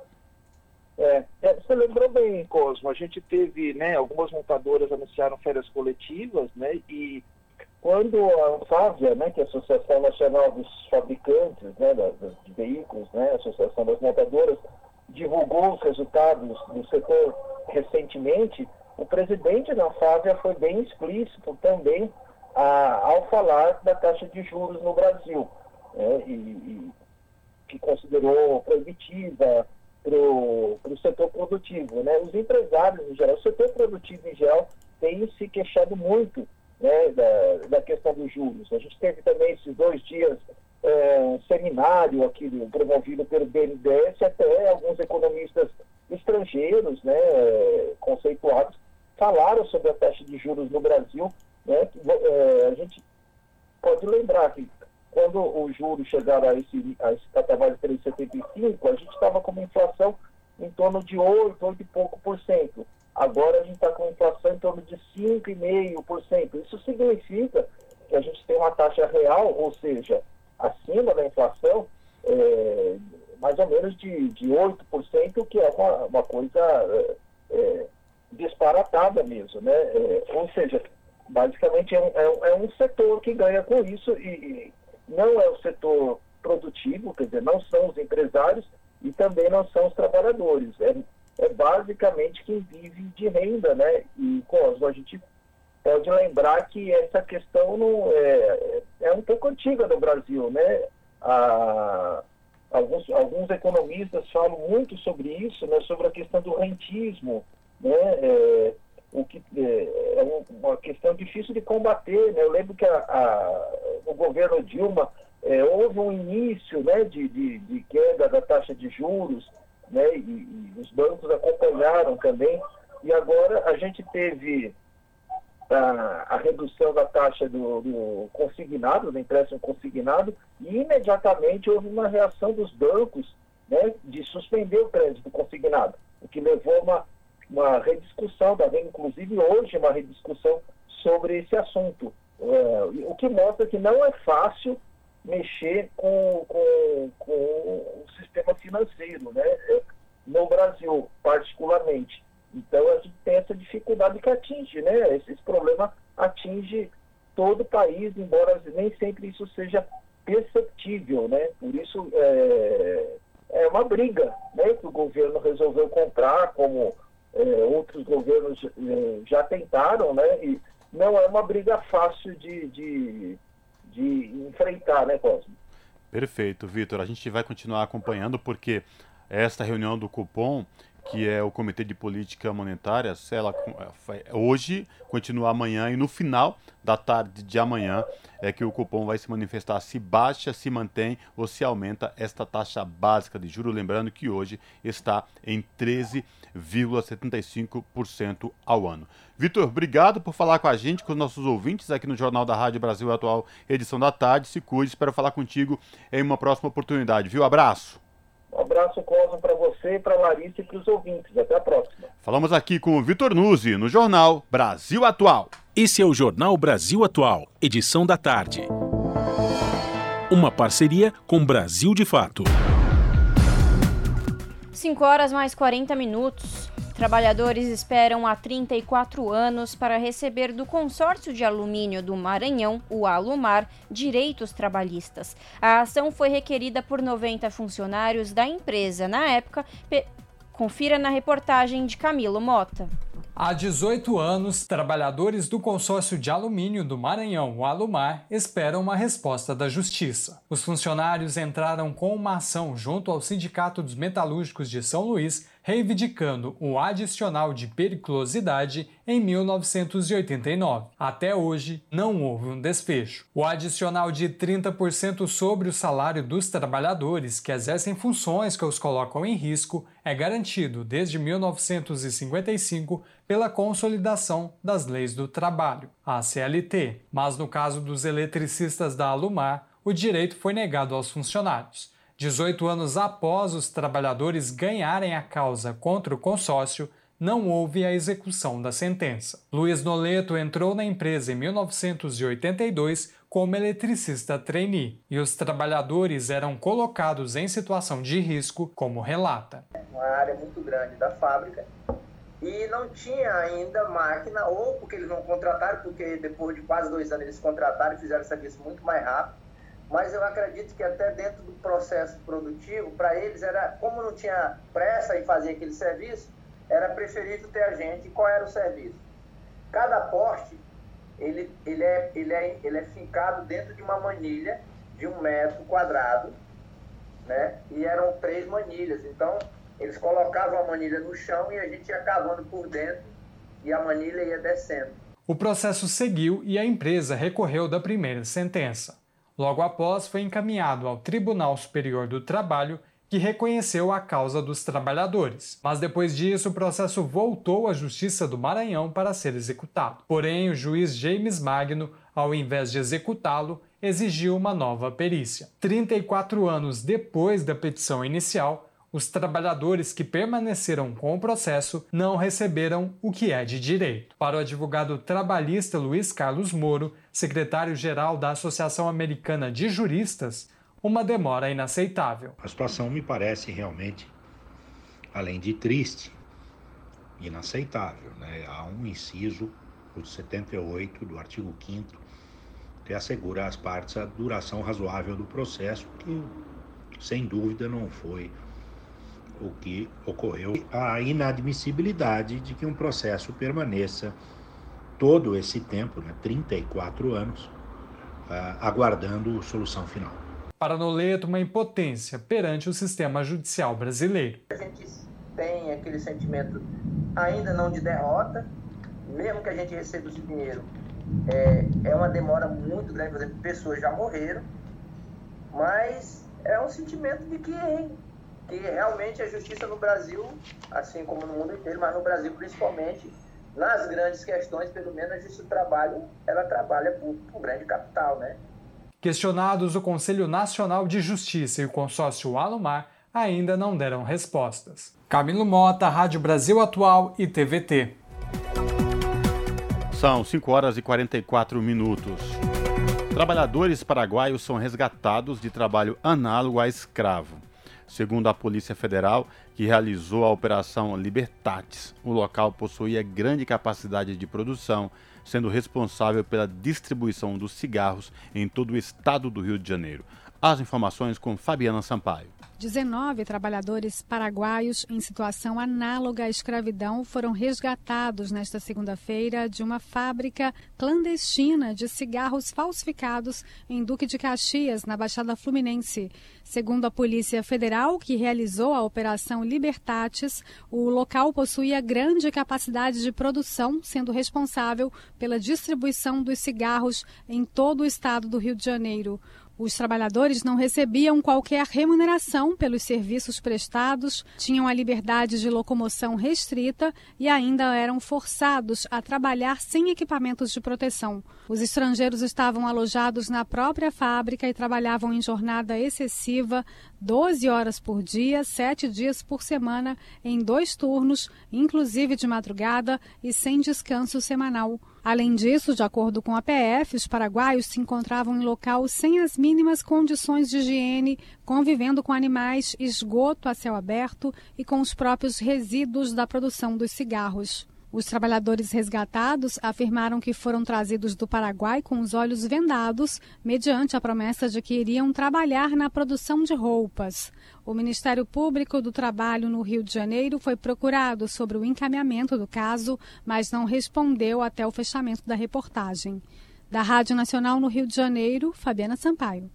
É, é, você lembrou bem, Cosmo, a gente teve, né, algumas montadoras anunciaram férias coletivas, né, e quando a Anfávia, né, que é a Associação Nacional dos Fabricantes né, de Veículos, né, Associação das Montadoras, divulgou os resultados do setor recentemente, o presidente da Anfávia foi bem explícito também a, ao falar da taxa de juros no Brasil, né, e, e que considerou proibitiva, para o setor produtivo. Né? Os empresários, em geral, o setor produtivo, em geral, tem se queixado muito né, da, da questão dos juros. A gente teve também esses dois dias é, um seminário aqui promovido pelo BNDES, até alguns economistas estrangeiros, né, conceituados, falaram sobre a taxa de juros no Brasil. Né, é, a gente pode lembrar que quando o juro chegaram a esse, a esse patamar de 3,75, a gente estava com uma inflação em torno de 8, 8 e pouco por cento. Agora a gente está com inflação em torno de 5,5%. Isso significa que a gente tem uma taxa real, ou seja, acima da inflação, é, mais ou menos de, de 8%, que é uma, uma coisa é, é, disparatada mesmo. Né? É, ou seja, basicamente é um, é, é um setor que ganha com isso e, não é o setor produtivo, quer dizer, não são os empresários e também não são os trabalhadores. É, é basicamente quem vive de renda, né? E, Cosmo, a gente pode lembrar que essa questão não é, é um pouco antiga no Brasil, né? A, alguns, alguns economistas falam muito sobre isso, né? Sobre a questão do rentismo, né? É, o que é, é uma questão difícil de combater. Né? Eu lembro que a, a, no governo Dilma é, houve um início né, de, de, de, queda da taxa de juros, né, e, e, os bancos acompanharam também, e agora a gente teve a, a redução da taxa do, do, consignado, do empréstimo consignado, e imediatamente houve uma reação dos bancos né, de suspender o crédito consignado, o que levou a uma uma rediscussão, está havendo inclusive hoje uma rediscussão sobre esse assunto. É, o que mostra que não é fácil mexer com, com, com o sistema financeiro, né? no Brasil, particularmente. Então, a gente tem essa dificuldade que atinge, né? Esse, esse problema atinge todo o país, embora nem sempre isso seja perceptível, né? Por isso, é, é uma briga, né? Que o governo resolveu comprar, como é, outros governos é, já tentaram, né? E não é uma briga fácil de, de, de enfrentar, né, Cosmo? Perfeito, Vitor. A gente vai continuar acompanhando porque esta reunião do cupom, que é o Comitê de Política Monetária, ela hoje continua amanhã e no final da tarde de amanhã é que o cupom vai se manifestar se baixa, se mantém ou se aumenta esta taxa básica de juro, lembrando que hoje está em 13,75% ao ano. Vitor, obrigado por falar com a gente, com os nossos ouvintes aqui no Jornal da Rádio Brasil Atual, edição da tarde. Se cuide, espero falar contigo em uma próxima oportunidade, viu? Abraço. Um abraço, Cosmo, para você, para Larissa e para os ouvintes. Até a próxima. Falamos aqui com o Vitor Nuzzi, no Jornal Brasil Atual. Esse é o Jornal Brasil Atual, edição da tarde. Uma parceria com Brasil de Fato. 5 horas mais 40 minutos. Trabalhadores esperam há 34 anos para receber do consórcio de alumínio do Maranhão, o Alumar, direitos trabalhistas. A ação foi requerida por 90 funcionários da empresa na época. Confira na reportagem de Camilo Mota. Há 18 anos, trabalhadores do consórcio de alumínio do Maranhão, o Alumar, esperam uma resposta da Justiça. Os funcionários entraram com uma ação junto ao Sindicato dos Metalúrgicos de São Luís reivindicando o adicional de periculosidade em 1989. Até hoje, não houve um desfecho. O adicional de 30% sobre o salário dos trabalhadores que exercem funções que os colocam em risco é garantido desde 1955 pela consolidação das leis do trabalho, a CLT. Mas no caso dos eletricistas da Alumar, o direito foi negado aos funcionários. 18 anos após os trabalhadores ganharem a causa contra o consórcio, não houve a execução da sentença. Luiz Noleto entrou na empresa em 1982 como eletricista trainee e os trabalhadores eram colocados em situação de risco, como relata. Uma área muito grande da fábrica e não tinha ainda máquina, ou porque eles não contrataram, porque depois de quase dois anos eles contrataram e fizeram serviço muito mais rápido mas eu acredito que até dentro do processo produtivo, para eles era, como não tinha pressa em fazer aquele serviço, era preferível ter a gente. Qual era o serviço? Cada poste, ele, ele, é, ele, é, ele é fincado dentro de uma manilha de um metro quadrado, né? E eram três manilhas. Então, eles colocavam a manilha no chão e a gente ia cavando por dentro e a manilha ia descendo. O processo seguiu e a empresa recorreu da primeira sentença. Logo após, foi encaminhado ao Tribunal Superior do Trabalho, que reconheceu a causa dos trabalhadores. Mas depois disso, o processo voltou à Justiça do Maranhão para ser executado. Porém, o juiz James Magno, ao invés de executá-lo, exigiu uma nova perícia. 34 anos depois da petição inicial, os trabalhadores que permaneceram com o processo não receberam o que é de direito. Para o advogado trabalhista Luiz Carlos Moro, secretário-geral da Associação Americana de Juristas, uma demora inaceitável. A situação me parece realmente, além de triste, inaceitável. Né? Há um inciso, o 78 do artigo 5 que assegura às partes a duração razoável do processo, que sem dúvida não foi o que ocorreu, a inadmissibilidade de que um processo permaneça todo esse tempo, né, 34 anos, uh, aguardando solução final. Para Noleto, uma impotência perante o sistema judicial brasileiro. A gente tem aquele sentimento ainda não de derrota, mesmo que a gente receba o dinheiro, é, é uma demora muito grande, por exemplo, pessoas já morreram, mas é um sentimento de que que realmente a justiça no Brasil, assim como no mundo inteiro, mas no Brasil principalmente, nas grandes questões, pelo menos a justiça do trabalho, ela trabalha por, por grande capital, né? Questionados, o Conselho Nacional de Justiça e o consórcio Alumar ainda não deram respostas. Camilo Mota, Rádio Brasil Atual e TVT. São 5 horas e 44 minutos. Trabalhadores paraguaios são resgatados de trabalho análogo a escravo. Segundo a Polícia Federal, que realizou a Operação Libertates, o local possuía grande capacidade de produção, sendo responsável pela distribuição dos cigarros em todo o estado do Rio de Janeiro. As informações com Fabiana Sampaio. 19 trabalhadores paraguaios em situação análoga à escravidão foram resgatados nesta segunda-feira de uma fábrica clandestina de cigarros falsificados em Duque de Caxias, na Baixada Fluminense. Segundo a Polícia Federal, que realizou a Operação Libertates, o local possuía grande capacidade de produção, sendo responsável pela distribuição dos cigarros em todo o estado do Rio de Janeiro. Os trabalhadores não recebiam qualquer remuneração pelos serviços prestados, tinham a liberdade de locomoção restrita e ainda eram forçados a trabalhar sem equipamentos de proteção. Os estrangeiros estavam alojados na própria fábrica e trabalhavam em jornada excessiva, 12 horas por dia, 7 dias por semana, em dois turnos, inclusive de madrugada e sem descanso semanal. Além disso, de acordo com a PF, os paraguaios se encontravam em local sem as mínimas condições de higiene, convivendo com animais, esgoto a céu aberto e com os próprios resíduos da produção dos cigarros. Os trabalhadores resgatados afirmaram que foram trazidos do Paraguai com os olhos vendados, mediante a promessa de que iriam trabalhar na produção de roupas. O Ministério Público do Trabalho no Rio de Janeiro foi procurado sobre o encaminhamento do caso, mas não respondeu até o fechamento da reportagem. Da Rádio Nacional no Rio de Janeiro, Fabiana Sampaio.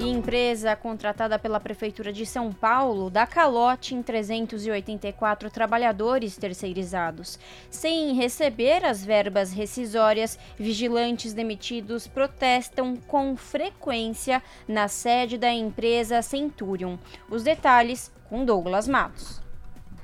E empresa contratada pela Prefeitura de São Paulo dá calote em 384 trabalhadores terceirizados. Sem receber as verbas rescisórias, vigilantes demitidos protestam com frequência na sede da empresa Centurion. Os detalhes com Douglas Matos.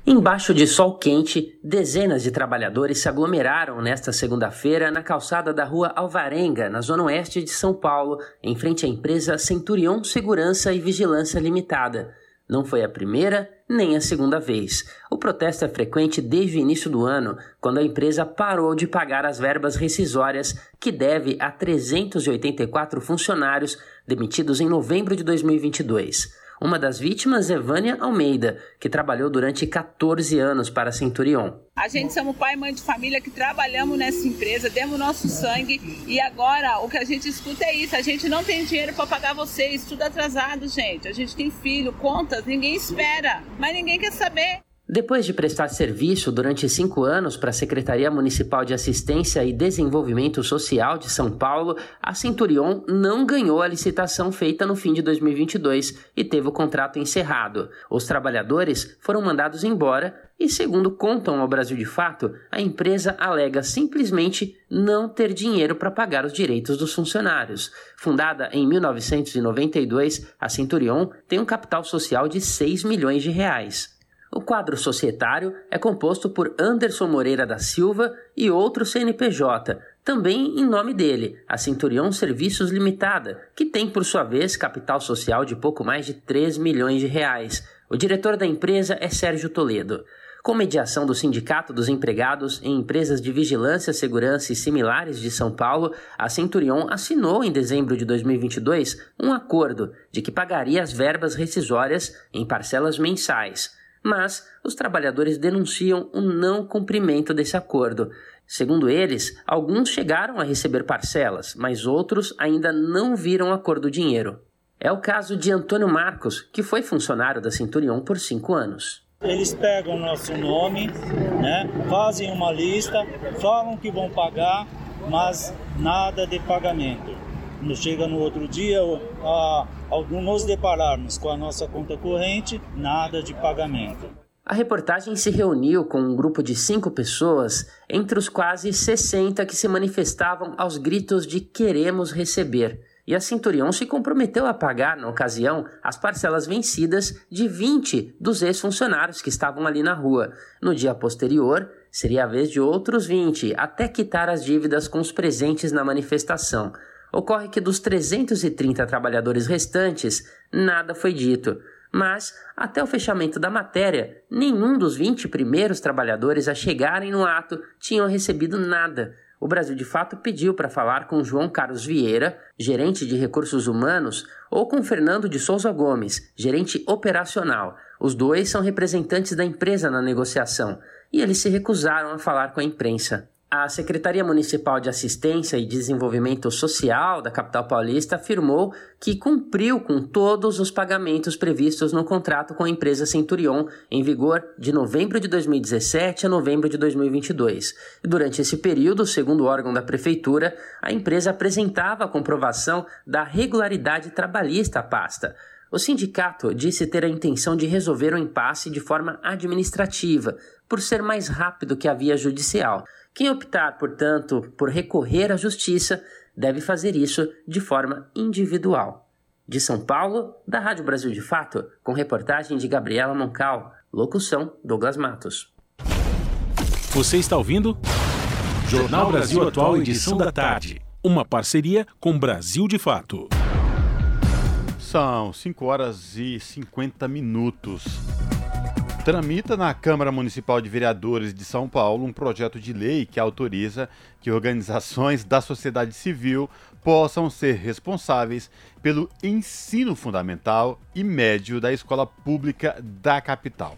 Embaixo de sol quente, dezenas de trabalhadores se aglomeraram nesta segunda-feira na calçada da rua Alvarenga, na zona oeste de São Paulo, em frente à empresa Centurion Segurança e Vigilância Limitada. Não foi a primeira nem a segunda vez. O protesto é frequente desde o início do ano, quando a empresa parou de pagar as verbas rescisórias que deve a 384 funcionários demitidos em novembro de 2022. Uma das vítimas é Vânia Almeida, que trabalhou durante 14 anos para a Centurion. A gente somos pai e mãe de família que trabalhamos nessa empresa, demos nosso sangue e agora o que a gente escuta é isso: a gente não tem dinheiro para pagar vocês, tudo atrasado, gente. A gente tem filho, contas, ninguém espera, mas ninguém quer saber. Depois de prestar serviço durante cinco anos para a Secretaria Municipal de Assistência e Desenvolvimento Social de São Paulo, a Centurion não ganhou a licitação feita no fim de 2022 e teve o contrato encerrado. Os trabalhadores foram mandados embora e, segundo contam ao Brasil de Fato, a empresa alega simplesmente não ter dinheiro para pagar os direitos dos funcionários. Fundada em 1992, a Centurion tem um capital social de 6 milhões de reais. O quadro societário é composto por Anderson Moreira da Silva e outro CNPJ, também em nome dele, a Centurion Serviços Limitada, que tem por sua vez capital social de pouco mais de 3 milhões de reais. O diretor da empresa é Sérgio Toledo. Com mediação do Sindicato dos Empregados em Empresas de Vigilância, Segurança e Similares de São Paulo, a Centurion assinou em dezembro de 2022 um acordo de que pagaria as verbas rescisórias em parcelas mensais mas os trabalhadores denunciam o não cumprimento desse acordo. Segundo eles, alguns chegaram a receber parcelas, mas outros ainda não viram a cor do dinheiro. É o caso de Antônio Marcos, que foi funcionário da Centurion por cinco anos. Eles pegam nosso nome, né, fazem uma lista, falam que vão pagar, mas nada de pagamento. Nos chega no outro dia, a, ao nos depararmos com a nossa conta corrente, nada de pagamento. A reportagem se reuniu com um grupo de cinco pessoas, entre os quase 60 que se manifestavam aos gritos de queremos receber. E a Centurion se comprometeu a pagar, na ocasião, as parcelas vencidas de 20 dos ex-funcionários que estavam ali na rua. No dia posterior, seria a vez de outros 20, até quitar as dívidas com os presentes na manifestação. Ocorre que dos 330 trabalhadores restantes, nada foi dito. Mas, até o fechamento da matéria, nenhum dos 20 primeiros trabalhadores a chegarem no ato tinham recebido nada. O Brasil de Fato pediu para falar com João Carlos Vieira, gerente de recursos humanos, ou com Fernando de Souza Gomes, gerente operacional. Os dois são representantes da empresa na negociação e eles se recusaram a falar com a imprensa. A Secretaria Municipal de Assistência e Desenvolvimento Social da capital paulista afirmou que cumpriu com todos os pagamentos previstos no contrato com a empresa Centurion, em vigor de novembro de 2017 a novembro de 2022. Durante esse período, segundo o órgão da Prefeitura, a empresa apresentava a comprovação da regularidade trabalhista à pasta. O sindicato disse ter a intenção de resolver o impasse de forma administrativa, por ser mais rápido que a via judicial. Quem optar, portanto, por recorrer à justiça deve fazer isso de forma individual. De São Paulo, da Rádio Brasil de Fato, com reportagem de Gabriela Moncal, locução Douglas Matos. Você está ouvindo? Jornal Brasil Atual, edição da tarde. Uma parceria com Brasil de Fato. São 5 horas e 50 minutos. Tramita na Câmara Municipal de Vereadores de São Paulo um projeto de lei que autoriza que organizações da sociedade civil possam ser responsáveis pelo ensino fundamental e médio da escola pública da capital.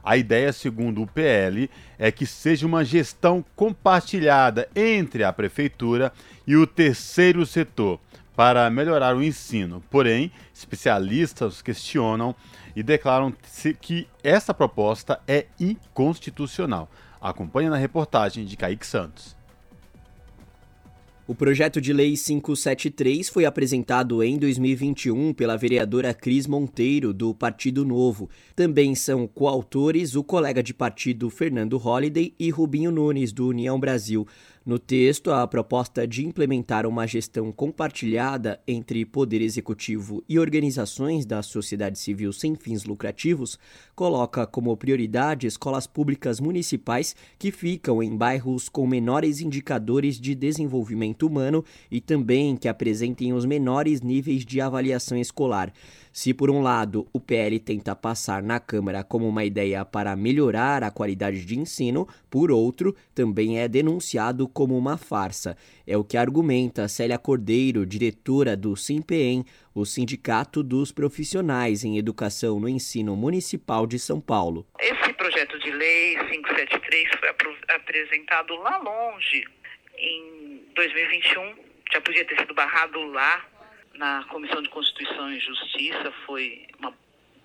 A ideia, segundo o PL, é que seja uma gestão compartilhada entre a prefeitura e o terceiro setor para melhorar o ensino. Porém, especialistas questionam e declaram que essa proposta é inconstitucional. Acompanhe na reportagem de Kaique Santos. O projeto de lei 573 foi apresentado em 2021 pela vereadora Cris Monteiro, do Partido Novo. Também são coautores o colega de partido Fernando Holliday e Rubinho Nunes, do União Brasil. No texto, a proposta de implementar uma gestão compartilhada entre Poder Executivo e organizações da sociedade civil sem fins lucrativos coloca como prioridade escolas públicas municipais que ficam em bairros com menores indicadores de desenvolvimento humano e também que apresentem os menores níveis de avaliação escolar. Se, por um lado, o PL tenta passar na Câmara como uma ideia para melhorar a qualidade de ensino, por outro, também é denunciado como uma farsa. É o que argumenta Célia Cordeiro, diretora do SIMPEM, o Sindicato dos Profissionais em Educação no Ensino Municipal de São Paulo. Esse projeto de lei 573 foi apresentado lá longe, em 2021. Já podia ter sido barrado lá na Comissão de Constituição e Justiça foi uma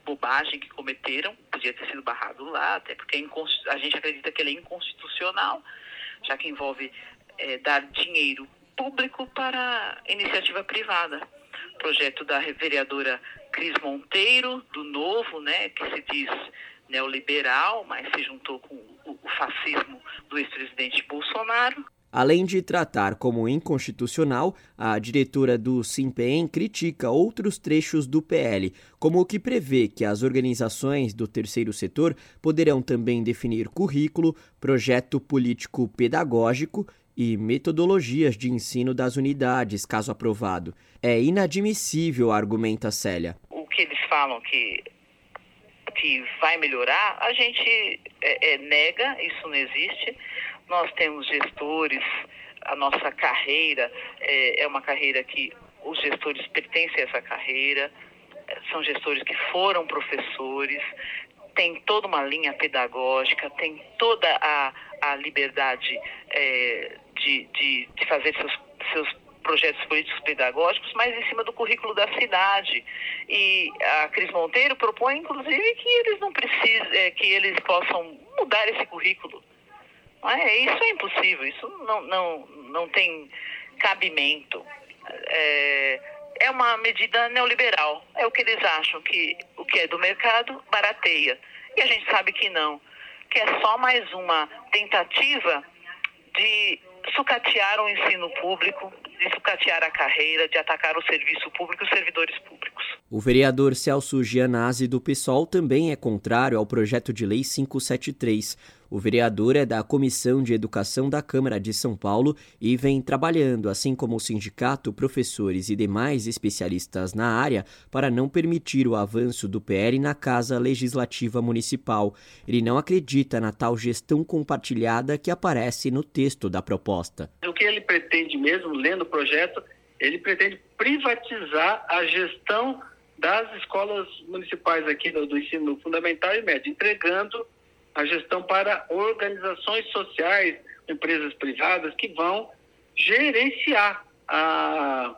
bobagem que cometeram, podia ter sido barrado lá, até porque é a gente acredita que ele é inconstitucional, já que envolve é, dar dinheiro público para iniciativa privada. Projeto da vereadora Cris Monteiro, do Novo, né, que se diz neoliberal, mas se juntou com o, o fascismo do ex-presidente Bolsonaro. Além de tratar como inconstitucional, a diretora do Simpem critica outros trechos do PL, como o que prevê que as organizações do terceiro setor poderão também definir currículo, projeto político pedagógico e metodologias de ensino das unidades, caso aprovado. É inadmissível, argumenta Célia. O que eles falam que que vai melhorar, a gente é, é, nega, isso não existe nós temos gestores, a nossa carreira é, é uma carreira que os gestores pertencem a essa carreira, é, são gestores que foram professores, tem toda uma linha pedagógica, tem toda a, a liberdade é, de, de, de, fazer seus, seus projetos políticos pedagógicos, mas em cima do currículo da cidade. E a Cris Monteiro propõe, inclusive, que eles não precisem, é, que eles possam mudar esse currículo. É, isso é impossível, isso não, não, não tem cabimento. É, é uma medida neoliberal. É o que eles acham, que o que é do mercado barateia. E a gente sabe que não, que é só mais uma tentativa de sucatear o ensino público, de sucatear a carreira, de atacar o serviço público e os servidores públicos. O vereador Celso Gianazzi do PSOL também é contrário ao projeto de lei 573. O vereador é da Comissão de Educação da Câmara de São Paulo e vem trabalhando, assim como o sindicato, professores e demais especialistas na área, para não permitir o avanço do PL na Casa Legislativa Municipal. Ele não acredita na tal gestão compartilhada que aparece no texto da proposta. O que ele pretende mesmo, lendo o projeto, ele pretende privatizar a gestão das escolas municipais aqui do, do ensino fundamental e médio, entregando a gestão para organizações sociais, empresas privadas que vão gerenciar a,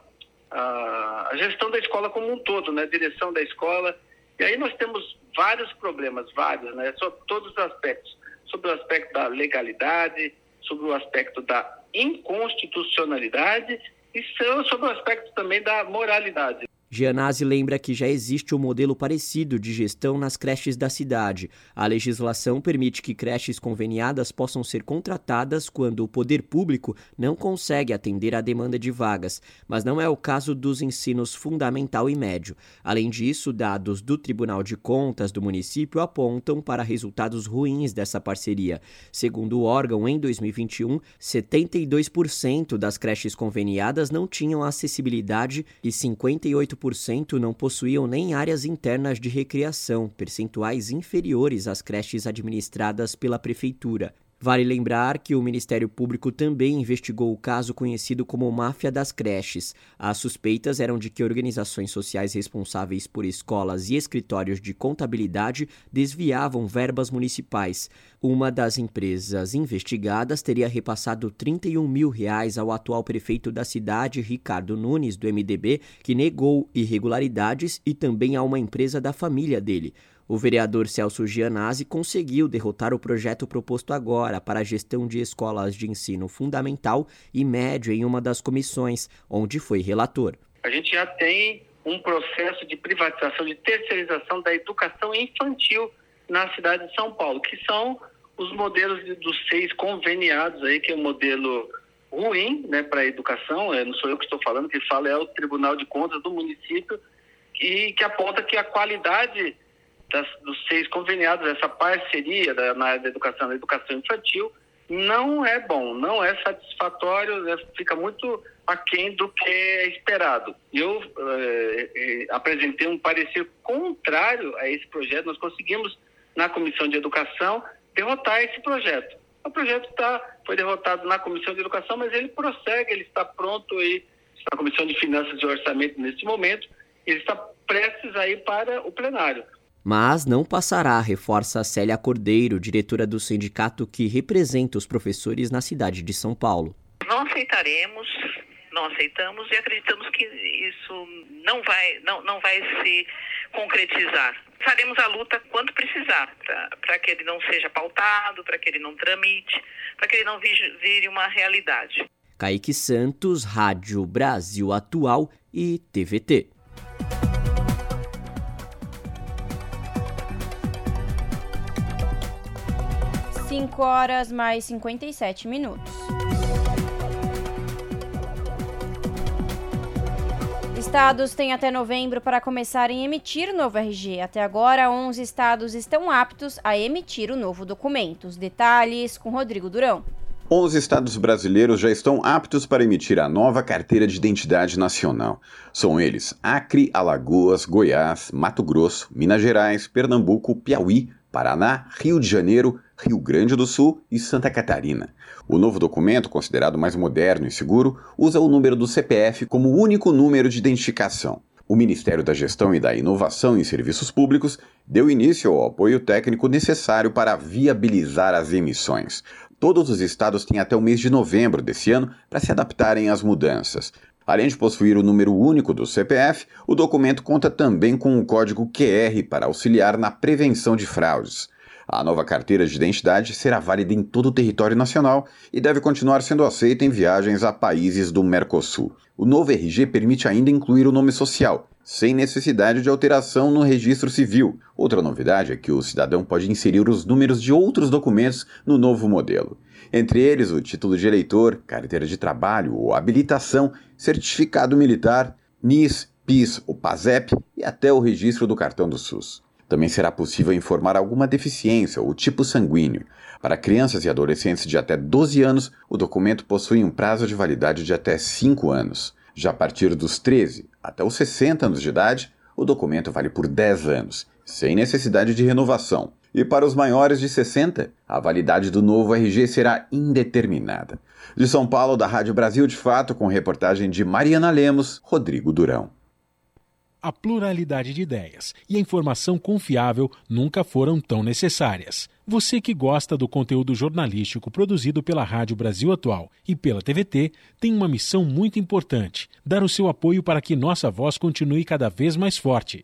a, a, gestão da escola como um todo, né? a direção da escola. E aí nós temos vários problemas, vários, né? sobre todos os aspectos. Sobre o aspecto da legalidade, sobre o aspecto da inconstitucionalidade e sobre o aspecto também da moralidade. Gianazzi lembra que já existe um modelo parecido de gestão nas creches da cidade. A legislação permite que creches conveniadas possam ser contratadas quando o poder público não consegue atender à demanda de vagas, mas não é o caso dos ensinos fundamental e médio. Além disso, dados do Tribunal de Contas do município apontam para resultados ruins dessa parceria. Segundo o órgão, em 2021, 72% das creches conveniadas não tinham acessibilidade e 58% não possuíam nem áreas internas de recreação, percentuais inferiores às creches administradas pela prefeitura. Vale lembrar que o Ministério Público também investigou o caso conhecido como Máfia das Creches. As suspeitas eram de que organizações sociais responsáveis por escolas e escritórios de contabilidade desviavam verbas municipais. Uma das empresas investigadas teria repassado 31 mil reais ao atual prefeito da cidade, Ricardo Nunes, do MDB, que negou irregularidades, e também a uma empresa da família dele. O vereador Celso Gianazzi conseguiu derrotar o projeto proposto agora para a gestão de escolas de ensino fundamental e médio em uma das comissões, onde foi relator. A gente já tem um processo de privatização, de terceirização da educação infantil na cidade de São Paulo, que são os modelos dos seis conveniados aí, que é um modelo ruim né, para a educação, é, não sou eu que estou falando, que fala é o Tribunal de Contas do município, e que aponta que a qualidade das, dos seis conveniados, essa parceria da, na área da educação, da educação infantil, não é bom, não é satisfatório, né, fica muito aquém do que é esperado. Eu eh, eh, apresentei um parecer contrário a esse projeto, nós conseguimos, na Comissão de Educação, derrotar esse projeto. O projeto tá, foi derrotado na Comissão de Educação, mas ele prossegue, ele está pronto aí, na Comissão de Finanças e Orçamento neste momento, ele está prestes aí para o plenário mas não passará, reforça Célia Cordeiro, diretora do sindicato que representa os professores na cidade de São Paulo. Não aceitaremos, não aceitamos e acreditamos que isso não vai, não, não vai se concretizar. Faremos a luta quanto precisar para que ele não seja pautado, para que ele não tramite, para que ele não vire uma realidade. Kaique Santos, Rádio Brasil Atual e TVT. 5 horas mais 57 minutos. Estados têm até novembro para começarem a emitir o novo RG. Até agora, 11 estados estão aptos a emitir o novo documento. Os detalhes com Rodrigo Durão. 11 estados brasileiros já estão aptos para emitir a nova carteira de identidade nacional. São eles Acre, Alagoas, Goiás, Mato Grosso, Minas Gerais, Pernambuco, Piauí, Paraná, Rio de Janeiro, Rio Grande do Sul e Santa Catarina. O novo documento, considerado mais moderno e seguro, usa o número do CPF como único número de identificação. O Ministério da Gestão e da Inovação em Serviços Públicos deu início ao apoio técnico necessário para viabilizar as emissões. Todos os estados têm até o mês de novembro desse ano para se adaptarem às mudanças. Além de possuir o número único do CPF, o documento conta também com um código QR para auxiliar na prevenção de fraudes. A nova carteira de identidade será válida em todo o território nacional e deve continuar sendo aceita em viagens a países do Mercosul. O novo RG permite ainda incluir o nome social, sem necessidade de alteração no registro civil. Outra novidade é que o cidadão pode inserir os números de outros documentos no novo modelo entre eles o título de eleitor, carteira de trabalho ou habilitação, certificado militar, NIS, PIS, o PASEP e até o registro do cartão do SUS. Também será possível informar alguma deficiência ou tipo sanguíneo. Para crianças e adolescentes de até 12 anos, o documento possui um prazo de validade de até 5 anos. Já a partir dos 13 até os 60 anos de idade, o documento vale por 10 anos, sem necessidade de renovação. E para os maiores de 60, a validade do novo RG será indeterminada. De São Paulo, da Rádio Brasil de Fato, com reportagem de Mariana Lemos, Rodrigo Durão a pluralidade de ideias e a informação confiável nunca foram tão necessárias. Você que gosta do conteúdo jornalístico produzido pela Rádio Brasil Atual e pela TVT tem uma missão muito importante: dar o seu apoio para que nossa voz continue cada vez mais forte.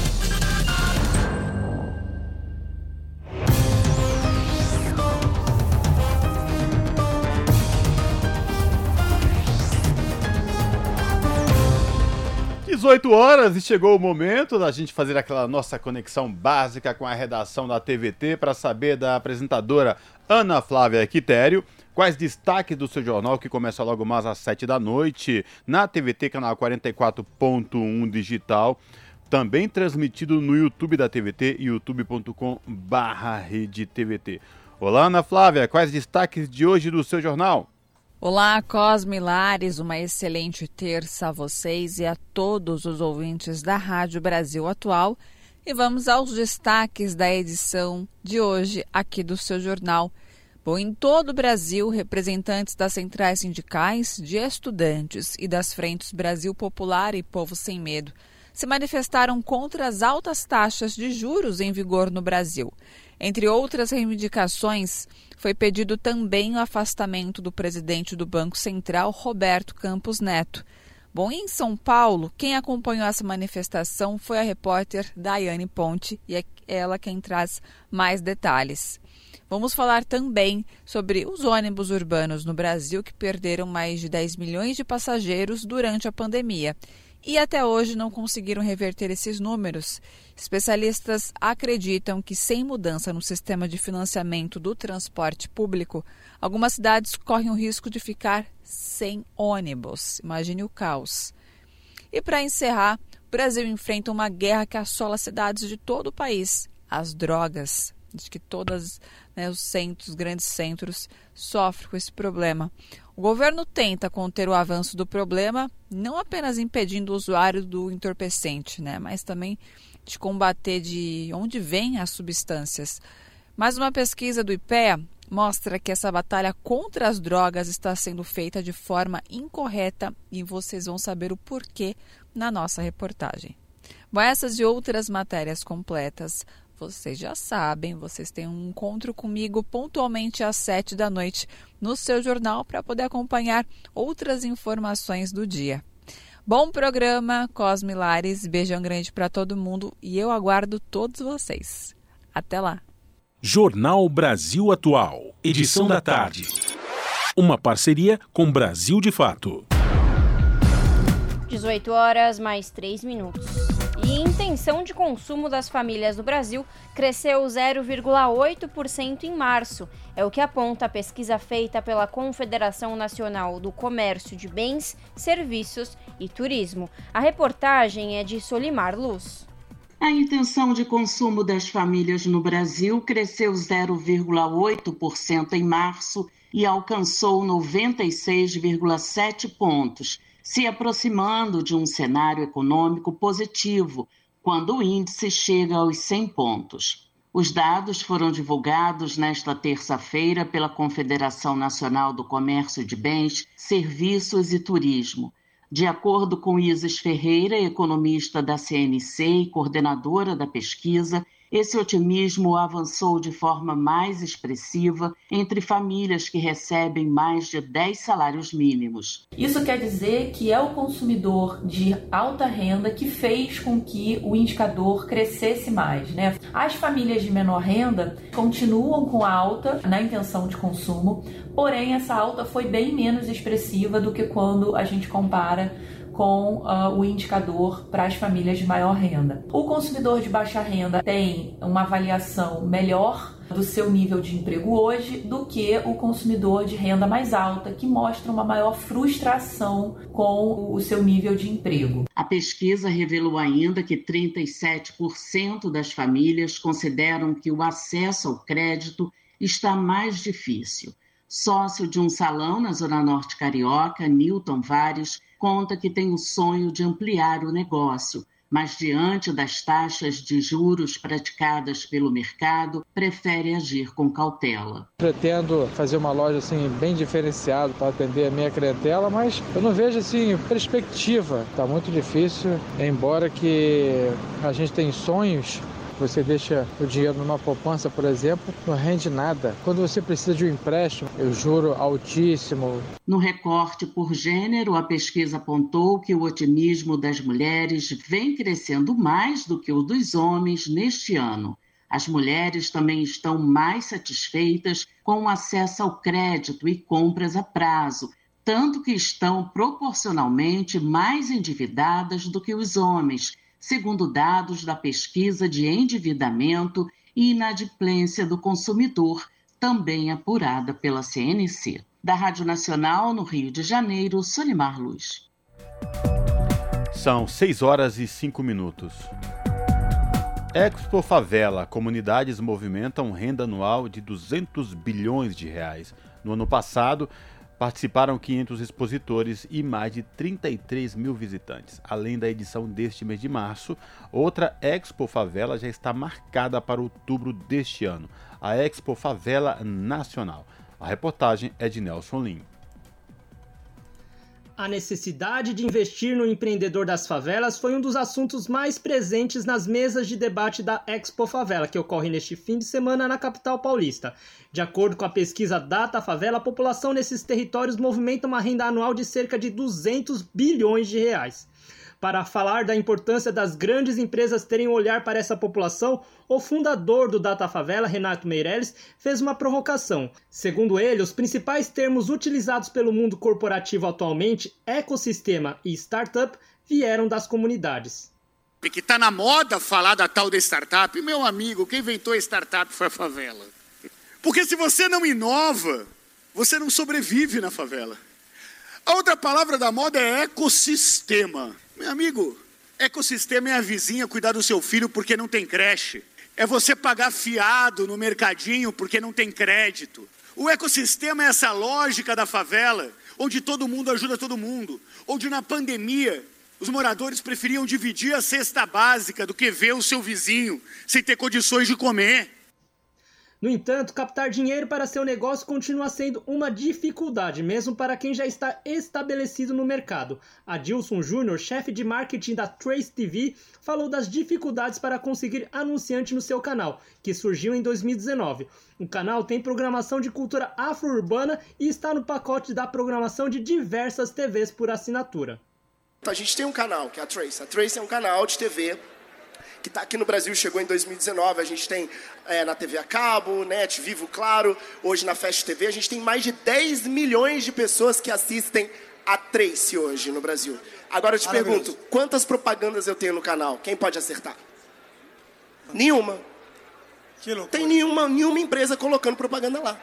Dezoito horas e chegou o momento da gente fazer aquela nossa conexão básica com a redação da TVT para saber da apresentadora Ana Flávia Quitério Quais destaques do seu jornal que começa logo mais às 7 da noite na TVT, canal 44.1 digital, também transmitido no YouTube da TVT, youtube.com/redetvt. Olá, Ana Flávia, quais destaques de hoje do seu jornal? Olá, Cosme Lares, uma excelente terça a vocês e a todos os ouvintes da Rádio Brasil Atual. E vamos aos destaques da edição de hoje aqui do seu jornal. Bom, em todo o Brasil, representantes das centrais sindicais, de estudantes e das frentes Brasil Popular e Povo Sem Medo se manifestaram contra as altas taxas de juros em vigor no Brasil. Entre outras reivindicações, foi pedido também o afastamento do presidente do Banco Central, Roberto Campos Neto. Bom, em São Paulo, quem acompanhou essa manifestação foi a repórter Daiane Ponte e é ela quem traz mais detalhes. Vamos falar também sobre os ônibus urbanos no Brasil que perderam mais de 10 milhões de passageiros durante a pandemia e até hoje não conseguiram reverter esses números. Especialistas acreditam que, sem mudança no sistema de financiamento do transporte público, algumas cidades correm o risco de ficar sem ônibus. Imagine o caos. E para encerrar, o Brasil enfrenta uma guerra que assola cidades de todo o país: as drogas. Diz que todos né, os centros, os grandes centros, sofrem com esse problema. O governo tenta conter o avanço do problema, não apenas impedindo o usuário do entorpecente, né, mas também de combater de onde vêm as substâncias. Mas uma pesquisa do IPEA mostra que essa batalha contra as drogas está sendo feita de forma incorreta e vocês vão saber o porquê na nossa reportagem. Bom, essas e outras matérias completas vocês já sabem, vocês têm um encontro comigo pontualmente às sete da noite no seu jornal para poder acompanhar outras informações do dia. Bom programa, Cosme Lares, beijão grande para todo mundo e eu aguardo todos vocês. Até lá. Jornal Brasil Atual, edição da tarde. Uma parceria com Brasil de Fato. 18 horas mais 3 minutos. E intenção de consumo das famílias no Brasil cresceu 0,8% em março. É o que aponta a pesquisa feita pela Confederação Nacional do Comércio de Bens, Serviços e Turismo. A reportagem é de Solimar Luz. A intenção de consumo das famílias no Brasil cresceu 0,8% em março e alcançou 96,7 pontos se aproximando de um cenário econômico positivo, quando o índice chega aos 100 pontos. Os dados foram divulgados nesta terça-feira pela Confederação Nacional do Comércio de Bens, Serviços e Turismo. De acordo com Isis Ferreira, economista da CNC e coordenadora da pesquisa, esse otimismo avançou de forma mais expressiva entre famílias que recebem mais de 10 salários mínimos. Isso quer dizer que é o consumidor de alta renda que fez com que o indicador crescesse mais. Né? As famílias de menor renda continuam com alta na intenção de consumo, porém essa alta foi bem menos expressiva do que quando a gente compara com uh, o indicador para as famílias de maior renda. O consumidor de baixa renda tem uma avaliação melhor do seu nível de emprego hoje do que o consumidor de renda mais alta, que mostra uma maior frustração com o seu nível de emprego. A pesquisa revelou ainda que 37% das famílias consideram que o acesso ao crédito está mais difícil. Sócio de um salão na Zona Norte Carioca, Newton Vares, conta que tem o sonho de ampliar o negócio, mas diante das taxas de juros praticadas pelo mercado, prefere agir com cautela. Pretendo fazer uma loja assim bem diferenciada para atender a minha clientela, mas eu não vejo assim perspectiva. Está muito difícil, embora que a gente tem sonhos você deixa o dinheiro numa poupança, por exemplo, não rende nada. Quando você precisa de um empréstimo, eu juro altíssimo. No recorte por gênero, a pesquisa apontou que o otimismo das mulheres vem crescendo mais do que o dos homens neste ano. As mulheres também estão mais satisfeitas com o acesso ao crédito e compras a prazo, tanto que estão proporcionalmente mais endividadas do que os homens, segundo dados da pesquisa de endividamento e inadimplência do consumidor, também apurada pela CNC. Da Rádio Nacional, no Rio de Janeiro, Solimar Luz. São 6 horas e 5 minutos. Expo Favela, comunidades movimentam renda anual de 200 bilhões de reais. No ano passado, Participaram 500 expositores e mais de 33 mil visitantes. Além da edição deste mês de março, outra Expo Favela já está marcada para outubro deste ano, a Expo Favela Nacional. A reportagem é de Nelson Lim. A necessidade de investir no empreendedor das favelas foi um dos assuntos mais presentes nas mesas de debate da Expo Favela, que ocorre neste fim de semana na capital paulista. De acordo com a pesquisa Data Favela, a população nesses territórios movimenta uma renda anual de cerca de 200 bilhões de reais. Para falar da importância das grandes empresas terem um olhar para essa população, o fundador do Data Favela, Renato Meirelles, fez uma provocação. Segundo ele, os principais termos utilizados pelo mundo corporativo atualmente, ecossistema e startup, vieram das comunidades. Que está na moda falar da tal da startup, meu amigo, quem inventou a startup foi a favela. Porque se você não inova, você não sobrevive na favela. A outra palavra da moda é ecossistema. Meu amigo, ecossistema é a vizinha cuidar do seu filho porque não tem creche. É você pagar fiado no mercadinho porque não tem crédito. O ecossistema é essa lógica da favela, onde todo mundo ajuda todo mundo. Onde na pandemia os moradores preferiam dividir a cesta básica do que ver o seu vizinho sem ter condições de comer. No entanto, captar dinheiro para seu negócio continua sendo uma dificuldade, mesmo para quem já está estabelecido no mercado. Adilson Júnior, chefe de marketing da Trace TV, falou das dificuldades para conseguir anunciante no seu canal, que surgiu em 2019. O canal tem programação de cultura afro-urbana e está no pacote da programação de diversas TVs por assinatura. A gente tem um canal, que é a Trace. A Trace é um canal de TV que está aqui no Brasil, chegou em 2019. A gente tem é, na TV a cabo, NET, Vivo, Claro, hoje na Fast TV. A gente tem mais de 10 milhões de pessoas que assistem a Trace hoje no Brasil. Agora eu te pergunto, quantas propagandas eu tenho no canal? Quem pode acertar? Nenhuma. Tem nenhuma, nenhuma empresa colocando propaganda lá.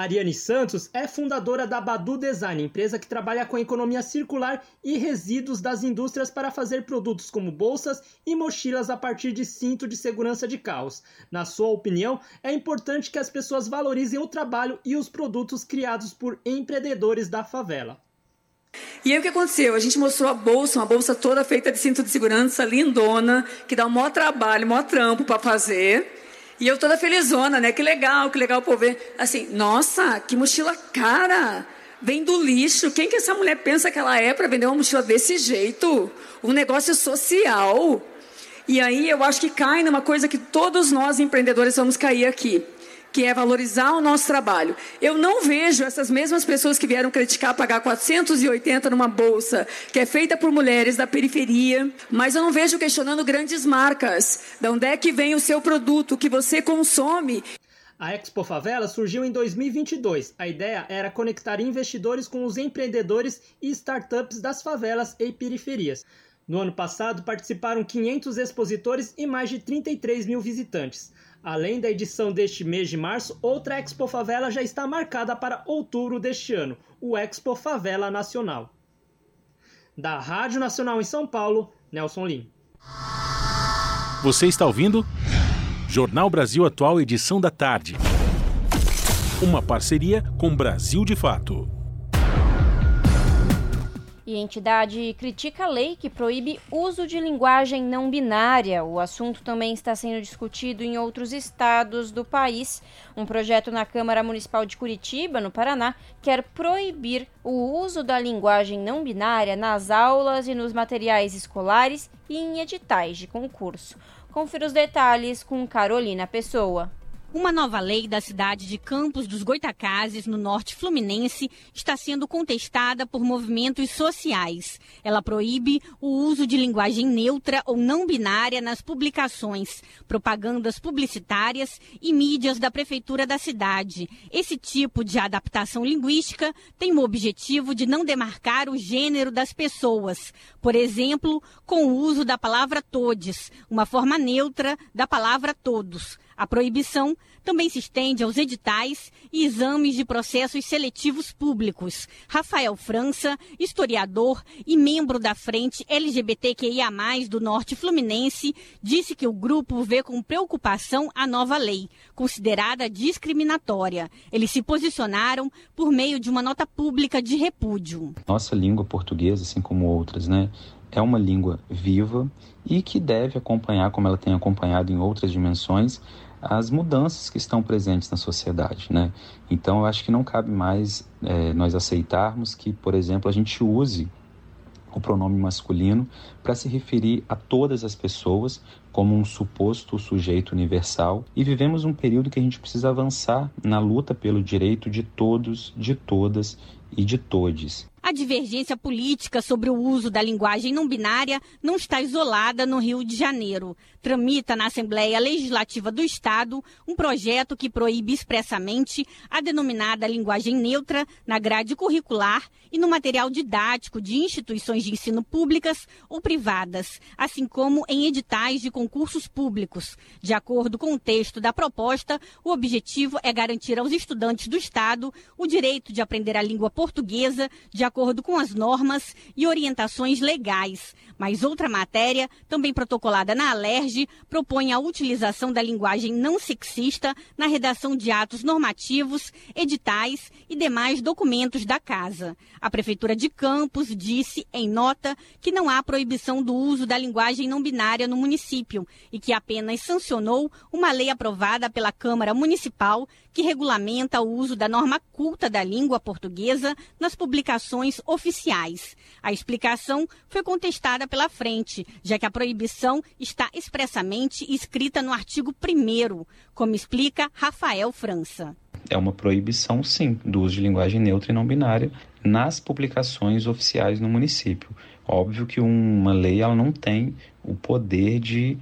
Ariane Santos é fundadora da Badu Design, empresa que trabalha com economia circular e resíduos das indústrias para fazer produtos como bolsas e mochilas a partir de cinto de segurança de carros. Na sua opinião, é importante que as pessoas valorizem o trabalho e os produtos criados por empreendedores da favela. E aí o que aconteceu? A gente mostrou a bolsa, uma bolsa toda feita de cinto de segurança, lindona, que dá um maior trabalho, um maior trampo para fazer. E eu toda felizona, né? Que legal, que legal o povo ver. Assim, nossa, que mochila cara! Vem do lixo. Quem que essa mulher pensa que ela é para vender uma mochila desse jeito? Um negócio social. E aí eu acho que cai numa coisa que todos nós empreendedores vamos cair aqui que é valorizar o nosso trabalho. Eu não vejo essas mesmas pessoas que vieram criticar pagar 480 numa bolsa que é feita por mulheres da periferia, mas eu não vejo questionando grandes marcas. De onde é que vem o seu produto que você consome? A Expo Favela surgiu em 2022. A ideia era conectar investidores com os empreendedores e startups das favelas e periferias. No ano passado, participaram 500 expositores e mais de 33 mil visitantes. Além da edição deste mês de março, outra Expo Favela já está marcada para outubro deste ano, o Expo Favela Nacional. Da Rádio Nacional em São Paulo, Nelson Lim. Você está ouvindo? Jornal Brasil Atual, edição da tarde. Uma parceria com Brasil de Fato. E entidade critica a lei que proíbe uso de linguagem não binária. O assunto também está sendo discutido em outros estados do país. Um projeto na Câmara Municipal de Curitiba, no Paraná, quer proibir o uso da linguagem não binária nas aulas e nos materiais escolares e em editais de concurso. Confira os detalhes com Carolina Pessoa. Uma nova lei da cidade de Campos dos Goitacazes, no norte fluminense, está sendo contestada por movimentos sociais. Ela proíbe o uso de linguagem neutra ou não binária nas publicações, propagandas publicitárias e mídias da prefeitura da cidade. Esse tipo de adaptação linguística tem o objetivo de não demarcar o gênero das pessoas, por exemplo, com o uso da palavra todes, uma forma neutra da palavra todos. A proibição também se estende aos editais e exames de processos seletivos públicos. Rafael França, historiador e membro da frente LGBTQIA, do Norte Fluminense, disse que o grupo vê com preocupação a nova lei, considerada discriminatória. Eles se posicionaram por meio de uma nota pública de repúdio. Nossa língua portuguesa, assim como outras, né? É uma língua viva e que deve acompanhar, como ela tem acompanhado em outras dimensões, as mudanças que estão presentes na sociedade, né? Então, eu acho que não cabe mais é, nós aceitarmos que, por exemplo, a gente use o pronome masculino para se referir a todas as pessoas como um suposto sujeito universal e vivemos um período que a gente precisa avançar na luta pelo direito de todos, de todas e de todes. A divergência política sobre o uso da linguagem não binária não está isolada no Rio de Janeiro. Tramita na Assembleia Legislativa do Estado um projeto que proíbe expressamente a denominada linguagem neutra na grade curricular e no material didático de instituições de ensino públicas ou privadas, assim como em editais de concursos públicos. De acordo com o texto da proposta, o objetivo é garantir aos estudantes do Estado o direito de aprender a língua portuguesa de acordo com as normas e orientações legais. Mas outra matéria, também protocolada na Alerj, propõe a utilização da linguagem não sexista na redação de atos normativos, editais e demais documentos da Casa. A Prefeitura de Campos disse, em nota, que não há proibição do uso da linguagem não binária no município e que apenas sancionou uma lei aprovada pela Câmara Municipal que regulamenta o uso da norma culta da língua portuguesa nas publicações oficiais. A explicação foi contestada pela frente, já que a proibição está expressamente escrita no artigo 1, como explica Rafael França. É uma proibição, sim, do uso de linguagem neutra e não binária nas publicações oficiais no município. Óbvio que uma lei ela não tem o poder de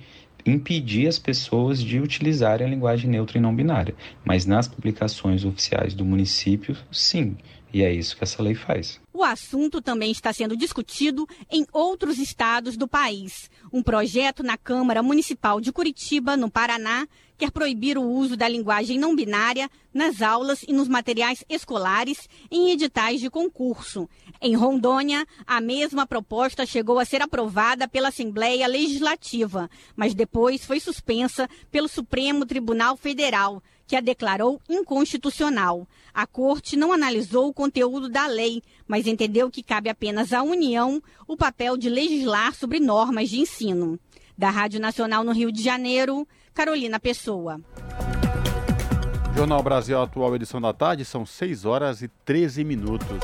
impedir as pessoas de utilizarem a linguagem neutra e não binária. Mas nas publicações oficiais do município, sim. E é isso que essa lei faz. O assunto também está sendo discutido em outros estados do país. Um projeto na Câmara Municipal de Curitiba, no Paraná, quer proibir o uso da linguagem não binária nas aulas e nos materiais escolares em editais de concurso. Em Rondônia, a mesma proposta chegou a ser aprovada pela Assembleia Legislativa, mas depois foi suspensa pelo Supremo Tribunal Federal que a declarou inconstitucional. A corte não analisou o conteúdo da lei, mas entendeu que cabe apenas à União o papel de legislar sobre normas de ensino. Da Rádio Nacional no Rio de Janeiro, Carolina Pessoa. Jornal Brasil Atual, edição da tarde, são 6 horas e 13 minutos.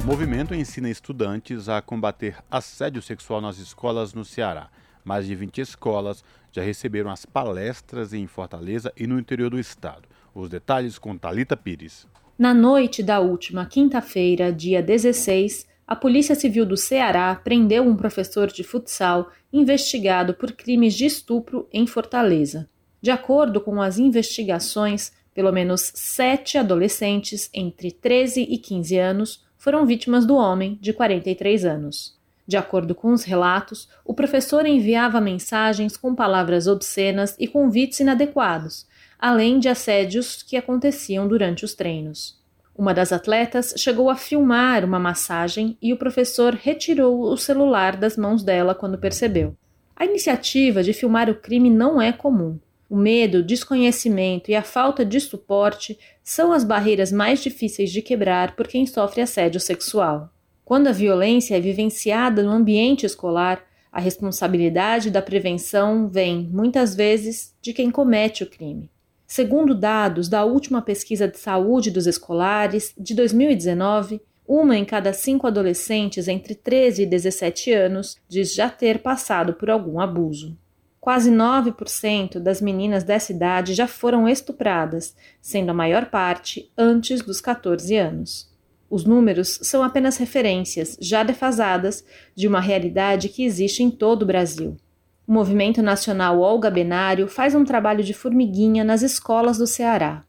O movimento ensina estudantes a combater assédio sexual nas escolas no Ceará. Mais de 20 escolas já receberam as palestras em Fortaleza e no interior do estado. Os detalhes com Talita Pires. Na noite da última quinta-feira, dia 16, a Polícia Civil do Ceará prendeu um professor de futsal investigado por crimes de estupro em Fortaleza. De acordo com as investigações, pelo menos sete adolescentes entre 13 e 15 anos foram vítimas do homem, de 43 anos. De acordo com os relatos, o professor enviava mensagens com palavras obscenas e convites inadequados, além de assédios que aconteciam durante os treinos. Uma das atletas chegou a filmar uma massagem e o professor retirou o celular das mãos dela quando percebeu. A iniciativa de filmar o crime não é comum. O medo, o desconhecimento e a falta de suporte são as barreiras mais difíceis de quebrar por quem sofre assédio sexual. Quando a violência é vivenciada no ambiente escolar, a responsabilidade da prevenção vem, muitas vezes, de quem comete o crime. Segundo dados da última pesquisa de saúde dos escolares de 2019, uma em cada cinco adolescentes entre 13 e 17 anos diz já ter passado por algum abuso. Quase 9% das meninas dessa idade já foram estupradas, sendo a maior parte antes dos 14 anos. Os números são apenas referências, já defasadas, de uma realidade que existe em todo o Brasil. O Movimento Nacional Olga Benário faz um trabalho de formiguinha nas escolas do Ceará.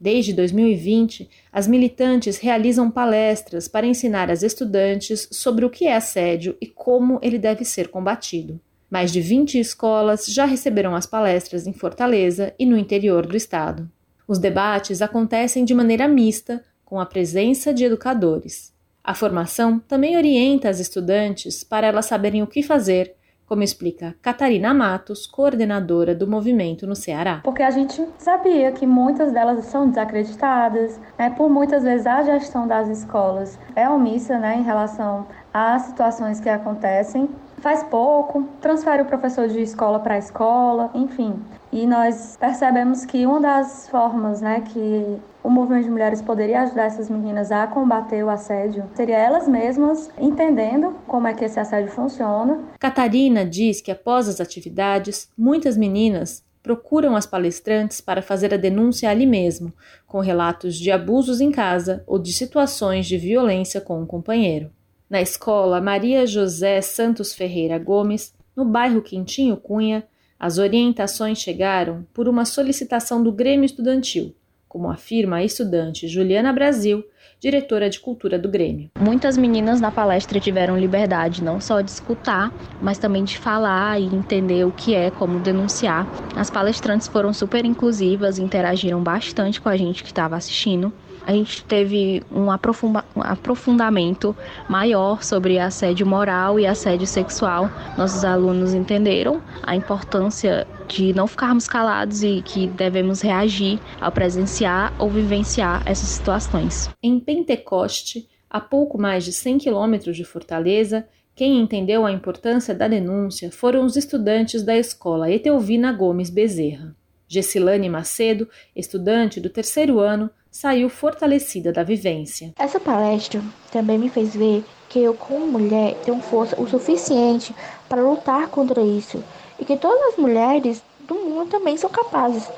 Desde 2020, as militantes realizam palestras para ensinar as estudantes sobre o que é assédio e como ele deve ser combatido. Mais de 20 escolas já receberam as palestras em Fortaleza e no interior do estado. Os debates acontecem de maneira mista, com a presença de educadores. A formação também orienta as estudantes para elas saberem o que fazer, como explica Catarina Matos, coordenadora do movimento no Ceará. Porque a gente sabia que muitas delas são desacreditadas, né, por muitas vezes a gestão das escolas é omissa né, em relação às situações que acontecem faz pouco, transfere o professor de escola para escola, enfim. E nós percebemos que uma das formas, né, que o movimento de mulheres poderia ajudar essas meninas a combater o assédio? Seria elas mesmas entendendo como é que esse assédio funciona. Catarina diz que após as atividades, muitas meninas procuram as palestrantes para fazer a denúncia ali mesmo, com relatos de abusos em casa ou de situações de violência com um companheiro. Na escola Maria José Santos Ferreira Gomes, no bairro Quintinho Cunha, as orientações chegaram por uma solicitação do Grêmio Estudantil, como afirma a estudante Juliana Brasil, diretora de cultura do Grêmio. Muitas meninas na palestra tiveram liberdade não só de escutar, mas também de falar e entender o que é, como denunciar. As palestrantes foram super inclusivas, interagiram bastante com a gente que estava assistindo a gente teve um, aprofunda um aprofundamento maior sobre assédio moral e assédio sexual. Nossos alunos entenderam a importância de não ficarmos calados e que devemos reagir ao presenciar ou vivenciar essas situações. Em Pentecoste, a pouco mais de 100 quilômetros de Fortaleza, quem entendeu a importância da denúncia foram os estudantes da escola Etelvina Gomes Bezerra. Gessilane Macedo, estudante do terceiro ano, saiu fortalecida da vivência. Essa palestra também me fez ver que eu, como mulher, tenho força o suficiente para lutar contra isso e que todas as mulheres do mundo também são capazes.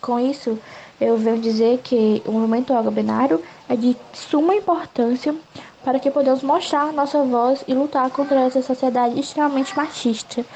Com isso, eu venho dizer que o movimento agabenário é de suma importância para que podemos mostrar nossa voz e lutar contra essa sociedade extremamente machista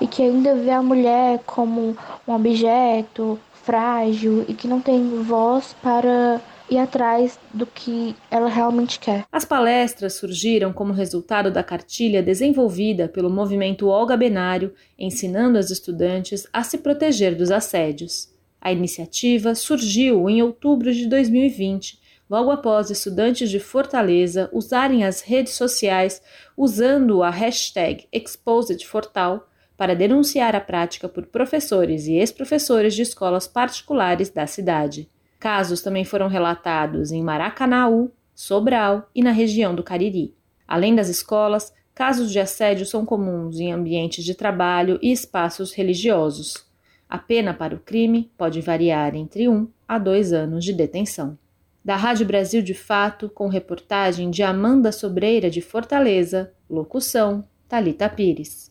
e que ainda vê a mulher como um objeto frágil e que não tem voz para ir atrás do que ela realmente quer. As palestras surgiram como resultado da cartilha desenvolvida pelo movimento Olga Benário, ensinando as estudantes a se proteger dos assédios. A iniciativa surgiu em outubro de 2020, logo após estudantes de Fortaleza usarem as redes sociais usando a hashtag ExposedFortal para denunciar a prática por professores e ex-professores de escolas particulares da cidade. Casos também foram relatados em Maracanaú, Sobral e na região do Cariri. Além das escolas, casos de assédio são comuns em ambientes de trabalho e espaços religiosos. A pena para o crime pode variar entre um a dois anos de detenção. Da Rádio Brasil de Fato, com reportagem de Amanda Sobreira de Fortaleza, locução Talita Pires.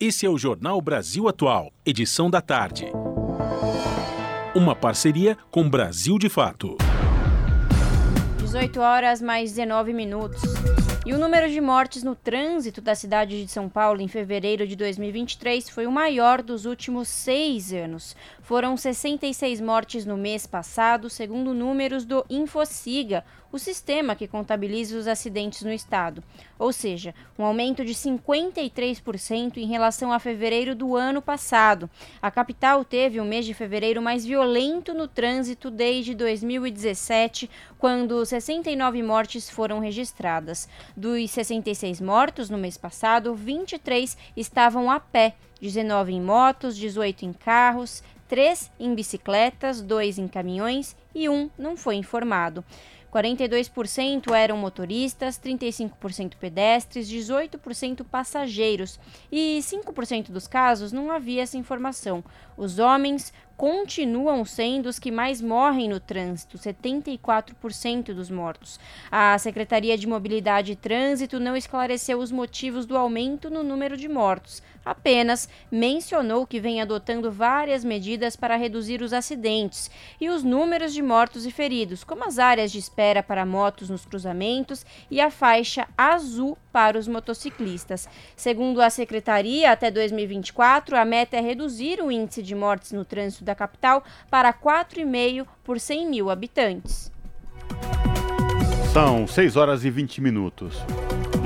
Esse é o Jornal Brasil Atual, edição da tarde. Uma parceria com Brasil de Fato. 18 horas mais 19 minutos. E o número de mortes no trânsito da cidade de São Paulo em fevereiro de 2023 foi o maior dos últimos seis anos. Foram 66 mortes no mês passado, segundo números do Infociga, o sistema que contabiliza os acidentes no estado. Ou seja, um aumento de 53% em relação a fevereiro do ano passado. A capital teve o mês de fevereiro mais violento no trânsito desde 2017, quando 69 mortes foram registradas. Dos 66 mortos no mês passado, 23 estavam a pé, 19 em motos, 18 em carros, 3 em bicicletas, 2 em caminhões e um não foi informado. 42% eram motoristas, 35% pedestres, 18% passageiros e 5% dos casos não havia essa informação. Os homens continuam sendo os que mais morrem no trânsito, 74% dos mortos. A Secretaria de Mobilidade e Trânsito não esclareceu os motivos do aumento no número de mortos, apenas mencionou que vem adotando várias medidas para reduzir os acidentes e os números de mortos e feridos, como as áreas de espera para motos nos cruzamentos e a faixa azul para os motociclistas. Segundo a secretaria, até 2024, a meta é reduzir o índice de mortes no trânsito da capital para 4,5 por 100 mil habitantes. São 6 horas e 20 minutos.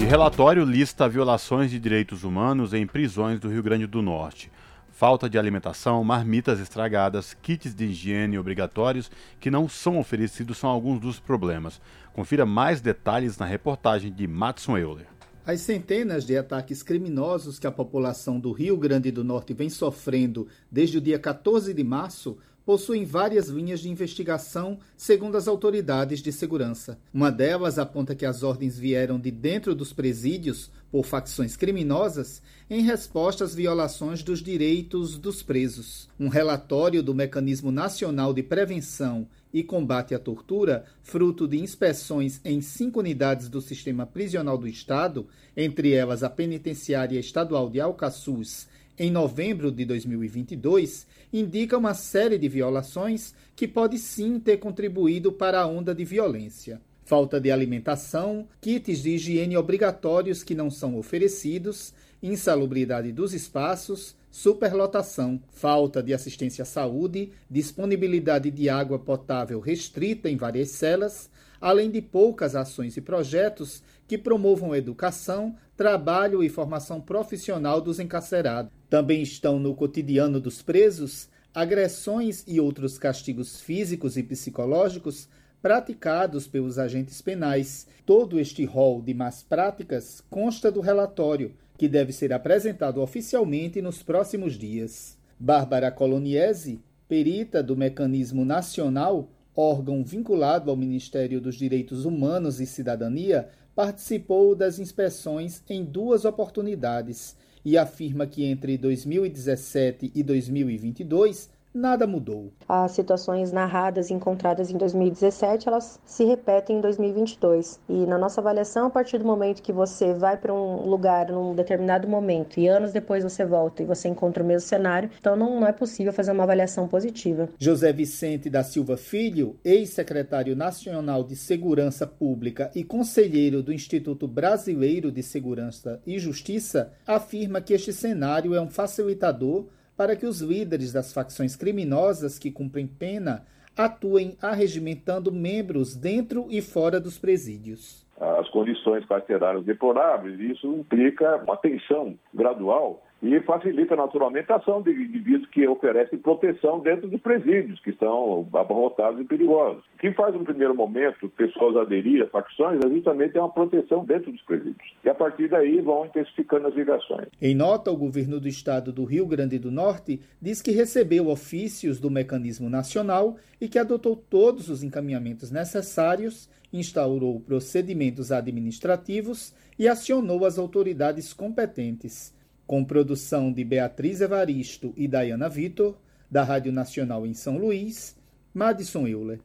E relatório lista violações de direitos humanos em prisões do Rio Grande do Norte. Falta de alimentação, marmitas estragadas, kits de higiene obrigatórios que não são oferecidos são alguns dos problemas. Confira mais detalhes na reportagem de Matson Euler. As centenas de ataques criminosos que a população do Rio Grande do Norte vem sofrendo desde o dia 14 de março possuem várias linhas de investigação, segundo as autoridades de segurança. Uma delas aponta que as ordens vieram de dentro dos presídios por facções criminosas em resposta às violações dos direitos dos presos. Um relatório do Mecanismo Nacional de Prevenção e Combate à Tortura, fruto de inspeções em cinco unidades do sistema prisional do Estado, entre elas a Penitenciária Estadual de Alcaçuz em novembro de 2022, indica uma série de violações que pode sim ter contribuído para a onda de violência. Falta de alimentação, kits de higiene obrigatórios que não são oferecidos, insalubridade dos espaços, superlotação, falta de assistência à saúde, disponibilidade de água potável restrita em várias celas, além de poucas ações e projetos que promovam educação, trabalho e formação profissional dos encarcerados. Também estão no cotidiano dos presos agressões e outros castigos físicos e psicológicos praticados pelos agentes penais. Todo este rol de más práticas consta do relatório, que deve ser apresentado oficialmente nos próximos dias. Bárbara Coloniese, perita do Mecanismo Nacional, órgão vinculado ao Ministério dos Direitos Humanos e Cidadania, participou das inspeções em duas oportunidades e afirma que entre 2017 e 2022 nada mudou. As situações narradas e encontradas em 2017, elas se repetem em 2022. E na nossa avaliação, a partir do momento que você vai para um lugar num determinado momento e anos depois você volta e você encontra o mesmo cenário, então não, não é possível fazer uma avaliação positiva. José Vicente da Silva Filho, ex-secretário nacional de Segurança Pública e conselheiro do Instituto Brasileiro de Segurança e Justiça, afirma que este cenário é um facilitador para que os líderes das facções criminosas que cumprem pena atuem arregimentando membros dentro e fora dos presídios. as condições carcerárias deploráveis, isso implica uma tensão gradual e facilita naturalmente a ação de indivíduos que oferecem proteção dentro dos presídios, que são abarrotados e perigosos. O que faz, no primeiro momento, pessoas aderir a facções é justamente uma proteção dentro dos presídios. E a partir daí vão intensificando as ligações. Em nota, o governo do estado do Rio Grande do Norte diz que recebeu ofícios do mecanismo nacional e que adotou todos os encaminhamentos necessários, instaurou procedimentos administrativos e acionou as autoridades competentes com produção de Beatriz Evaristo e Dayana Vitor, da Rádio Nacional em São Luís, Madison Euler.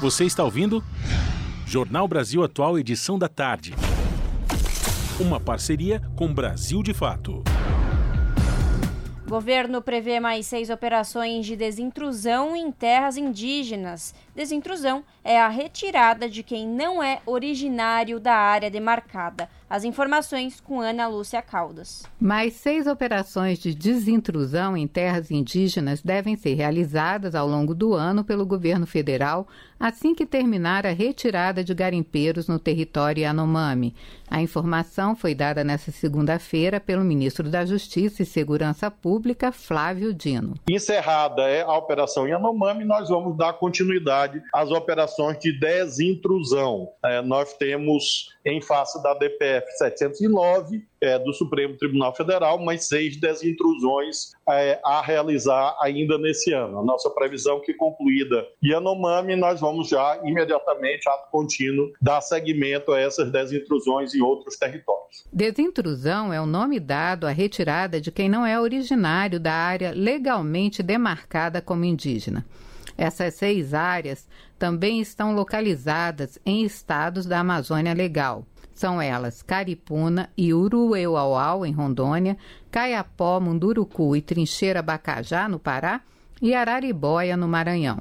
Você está ouvindo? Jornal Brasil Atual, edição da tarde. Uma parceria com Brasil de Fato. Governo prevê mais seis operações de desintrusão em terras indígenas. Desintrusão é a retirada de quem não é originário da área demarcada. As informações com Ana Lúcia Caldas. Mais seis operações de desintrusão em terras indígenas devem ser realizadas ao longo do ano pelo governo federal assim que terminar a retirada de garimpeiros no território Yanomami. A informação foi dada nesta segunda-feira pelo ministro da Justiça e Segurança Pública, Flávio Dino. Encerrada é a operação Yanomami, nós vamos dar continuidade às operações de desintrusão. É, nós temos em face da DPF 709 é, do Supremo Tribunal Federal, mais seis desintrusões é, a realizar ainda nesse ano. A nossa previsão que concluída Yanomami, nós vamos já imediatamente, ato contínuo, dar seguimento a essas desintrusões em outros territórios. Desintrusão é o nome dado à retirada de quem não é originário da área legalmente demarcada como indígena. Essas seis áreas também estão localizadas em estados da Amazônia Legal. São elas Caripuna e Urueuauau, em Rondônia, Caiapó, Munduruku e Trincheira Bacajá, no Pará, e Araribóia, no Maranhão.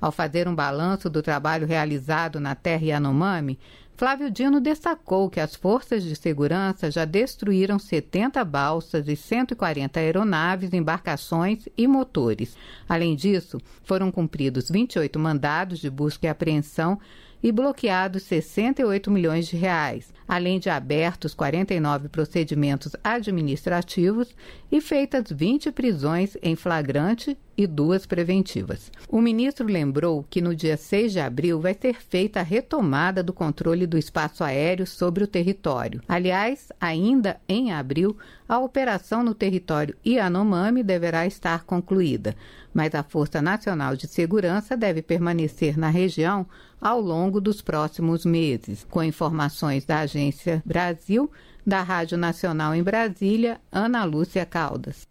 Ao fazer um balanço do trabalho realizado na terra Yanomami, Flávio Dino destacou que as forças de segurança já destruíram 70 balsas e 140 aeronaves, embarcações e motores. Além disso, foram cumpridos 28 mandados de busca e apreensão e bloqueados 68 milhões de reais, além de abertos 49 procedimentos administrativos e feitas 20 prisões em flagrante e duas preventivas. O ministro lembrou que no dia 6 de abril vai ser feita a retomada do controle do espaço aéreo sobre o território. Aliás, ainda em abril, a operação no território Yanomami deverá estar concluída, mas a Força Nacional de Segurança deve permanecer na região ao longo dos próximos meses. Com informações da Agência Brasil, da Rádio Nacional em Brasília, Ana Lúcia Caldas.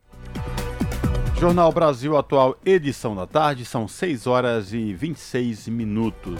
Jornal Brasil Atual, edição da tarde, são 6 horas e 26 minutos.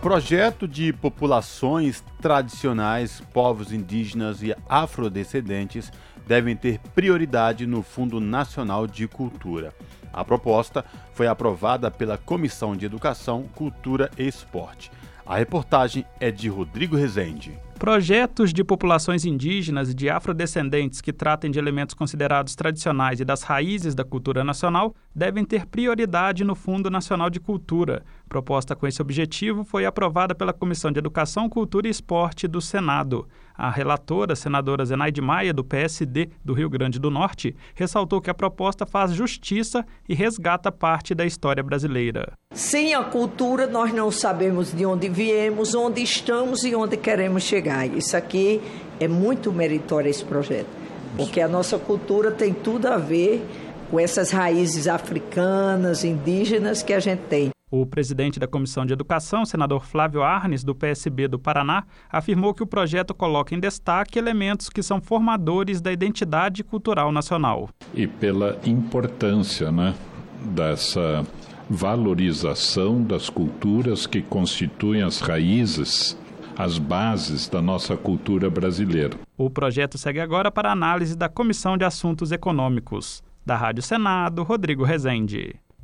Projeto de populações tradicionais, povos indígenas e afrodescendentes devem ter prioridade no Fundo Nacional de Cultura. A proposta foi aprovada pela Comissão de Educação, Cultura e Esporte. A reportagem é de Rodrigo Rezende. Projetos de populações indígenas e de afrodescendentes que tratem de elementos considerados tradicionais e das raízes da cultura nacional devem ter prioridade no Fundo Nacional de Cultura. Proposta com esse objetivo foi aprovada pela Comissão de Educação, Cultura e Esporte do Senado. A relatora, senadora Zenaide Maia, do PSD do Rio Grande do Norte, ressaltou que a proposta faz justiça e resgata parte da história brasileira. Sem a cultura, nós não sabemos de onde viemos, onde estamos e onde queremos chegar. Isso aqui é muito meritório esse projeto, porque a nossa cultura tem tudo a ver com essas raízes africanas, indígenas que a gente tem. O presidente da Comissão de Educação, senador Flávio Arnes, do PSB do Paraná, afirmou que o projeto coloca em destaque elementos que são formadores da identidade cultural nacional. E pela importância né, dessa valorização das culturas que constituem as raízes as bases da nossa cultura brasileira. O projeto segue agora para análise da Comissão de Assuntos Econômicos. Da Rádio Senado, Rodrigo Rezende.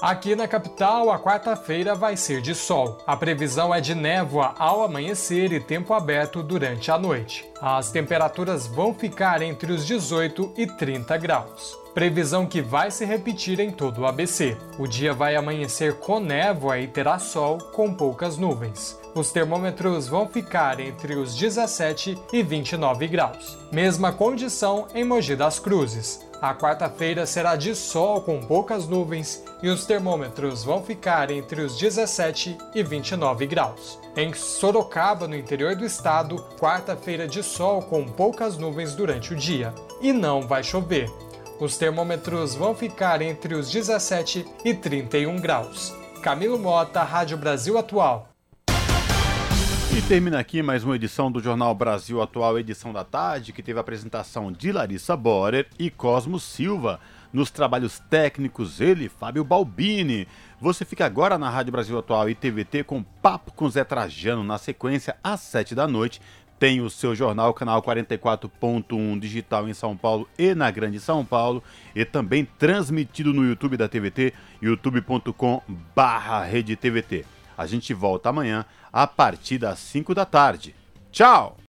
Aqui na capital, a quarta-feira vai ser de sol. A previsão é de névoa ao amanhecer e tempo aberto durante a noite. As temperaturas vão ficar entre os 18 e 30 graus. Previsão que vai se repetir em todo o ABC. O dia vai amanhecer com névoa e terá sol com poucas nuvens. Os termômetros vão ficar entre os 17 e 29 graus. Mesma condição em Mogi das Cruzes. A quarta-feira será de sol com poucas nuvens e os termômetros vão ficar entre os 17 e 29 graus. Em Sorocaba, no interior do estado, quarta-feira de sol com poucas nuvens durante o dia. E não vai chover. Os termômetros vão ficar entre os 17 e 31 graus. Camilo Mota, Rádio Brasil Atual. E termina aqui mais uma edição do Jornal Brasil Atual, edição da tarde, que teve a apresentação de Larissa Borer e Cosmo Silva. Nos trabalhos técnicos, ele, Fábio Balbini. Você fica agora na Rádio Brasil Atual e TVT com Papo com Zé Trajano. Na sequência, às 7 da noite, tem o seu jornal, canal 44.1 digital em São Paulo e na Grande São Paulo. E também transmitido no YouTube da TVT, youtube.com/rede TVT. A gente volta amanhã a partir das 5 da tarde. Tchau!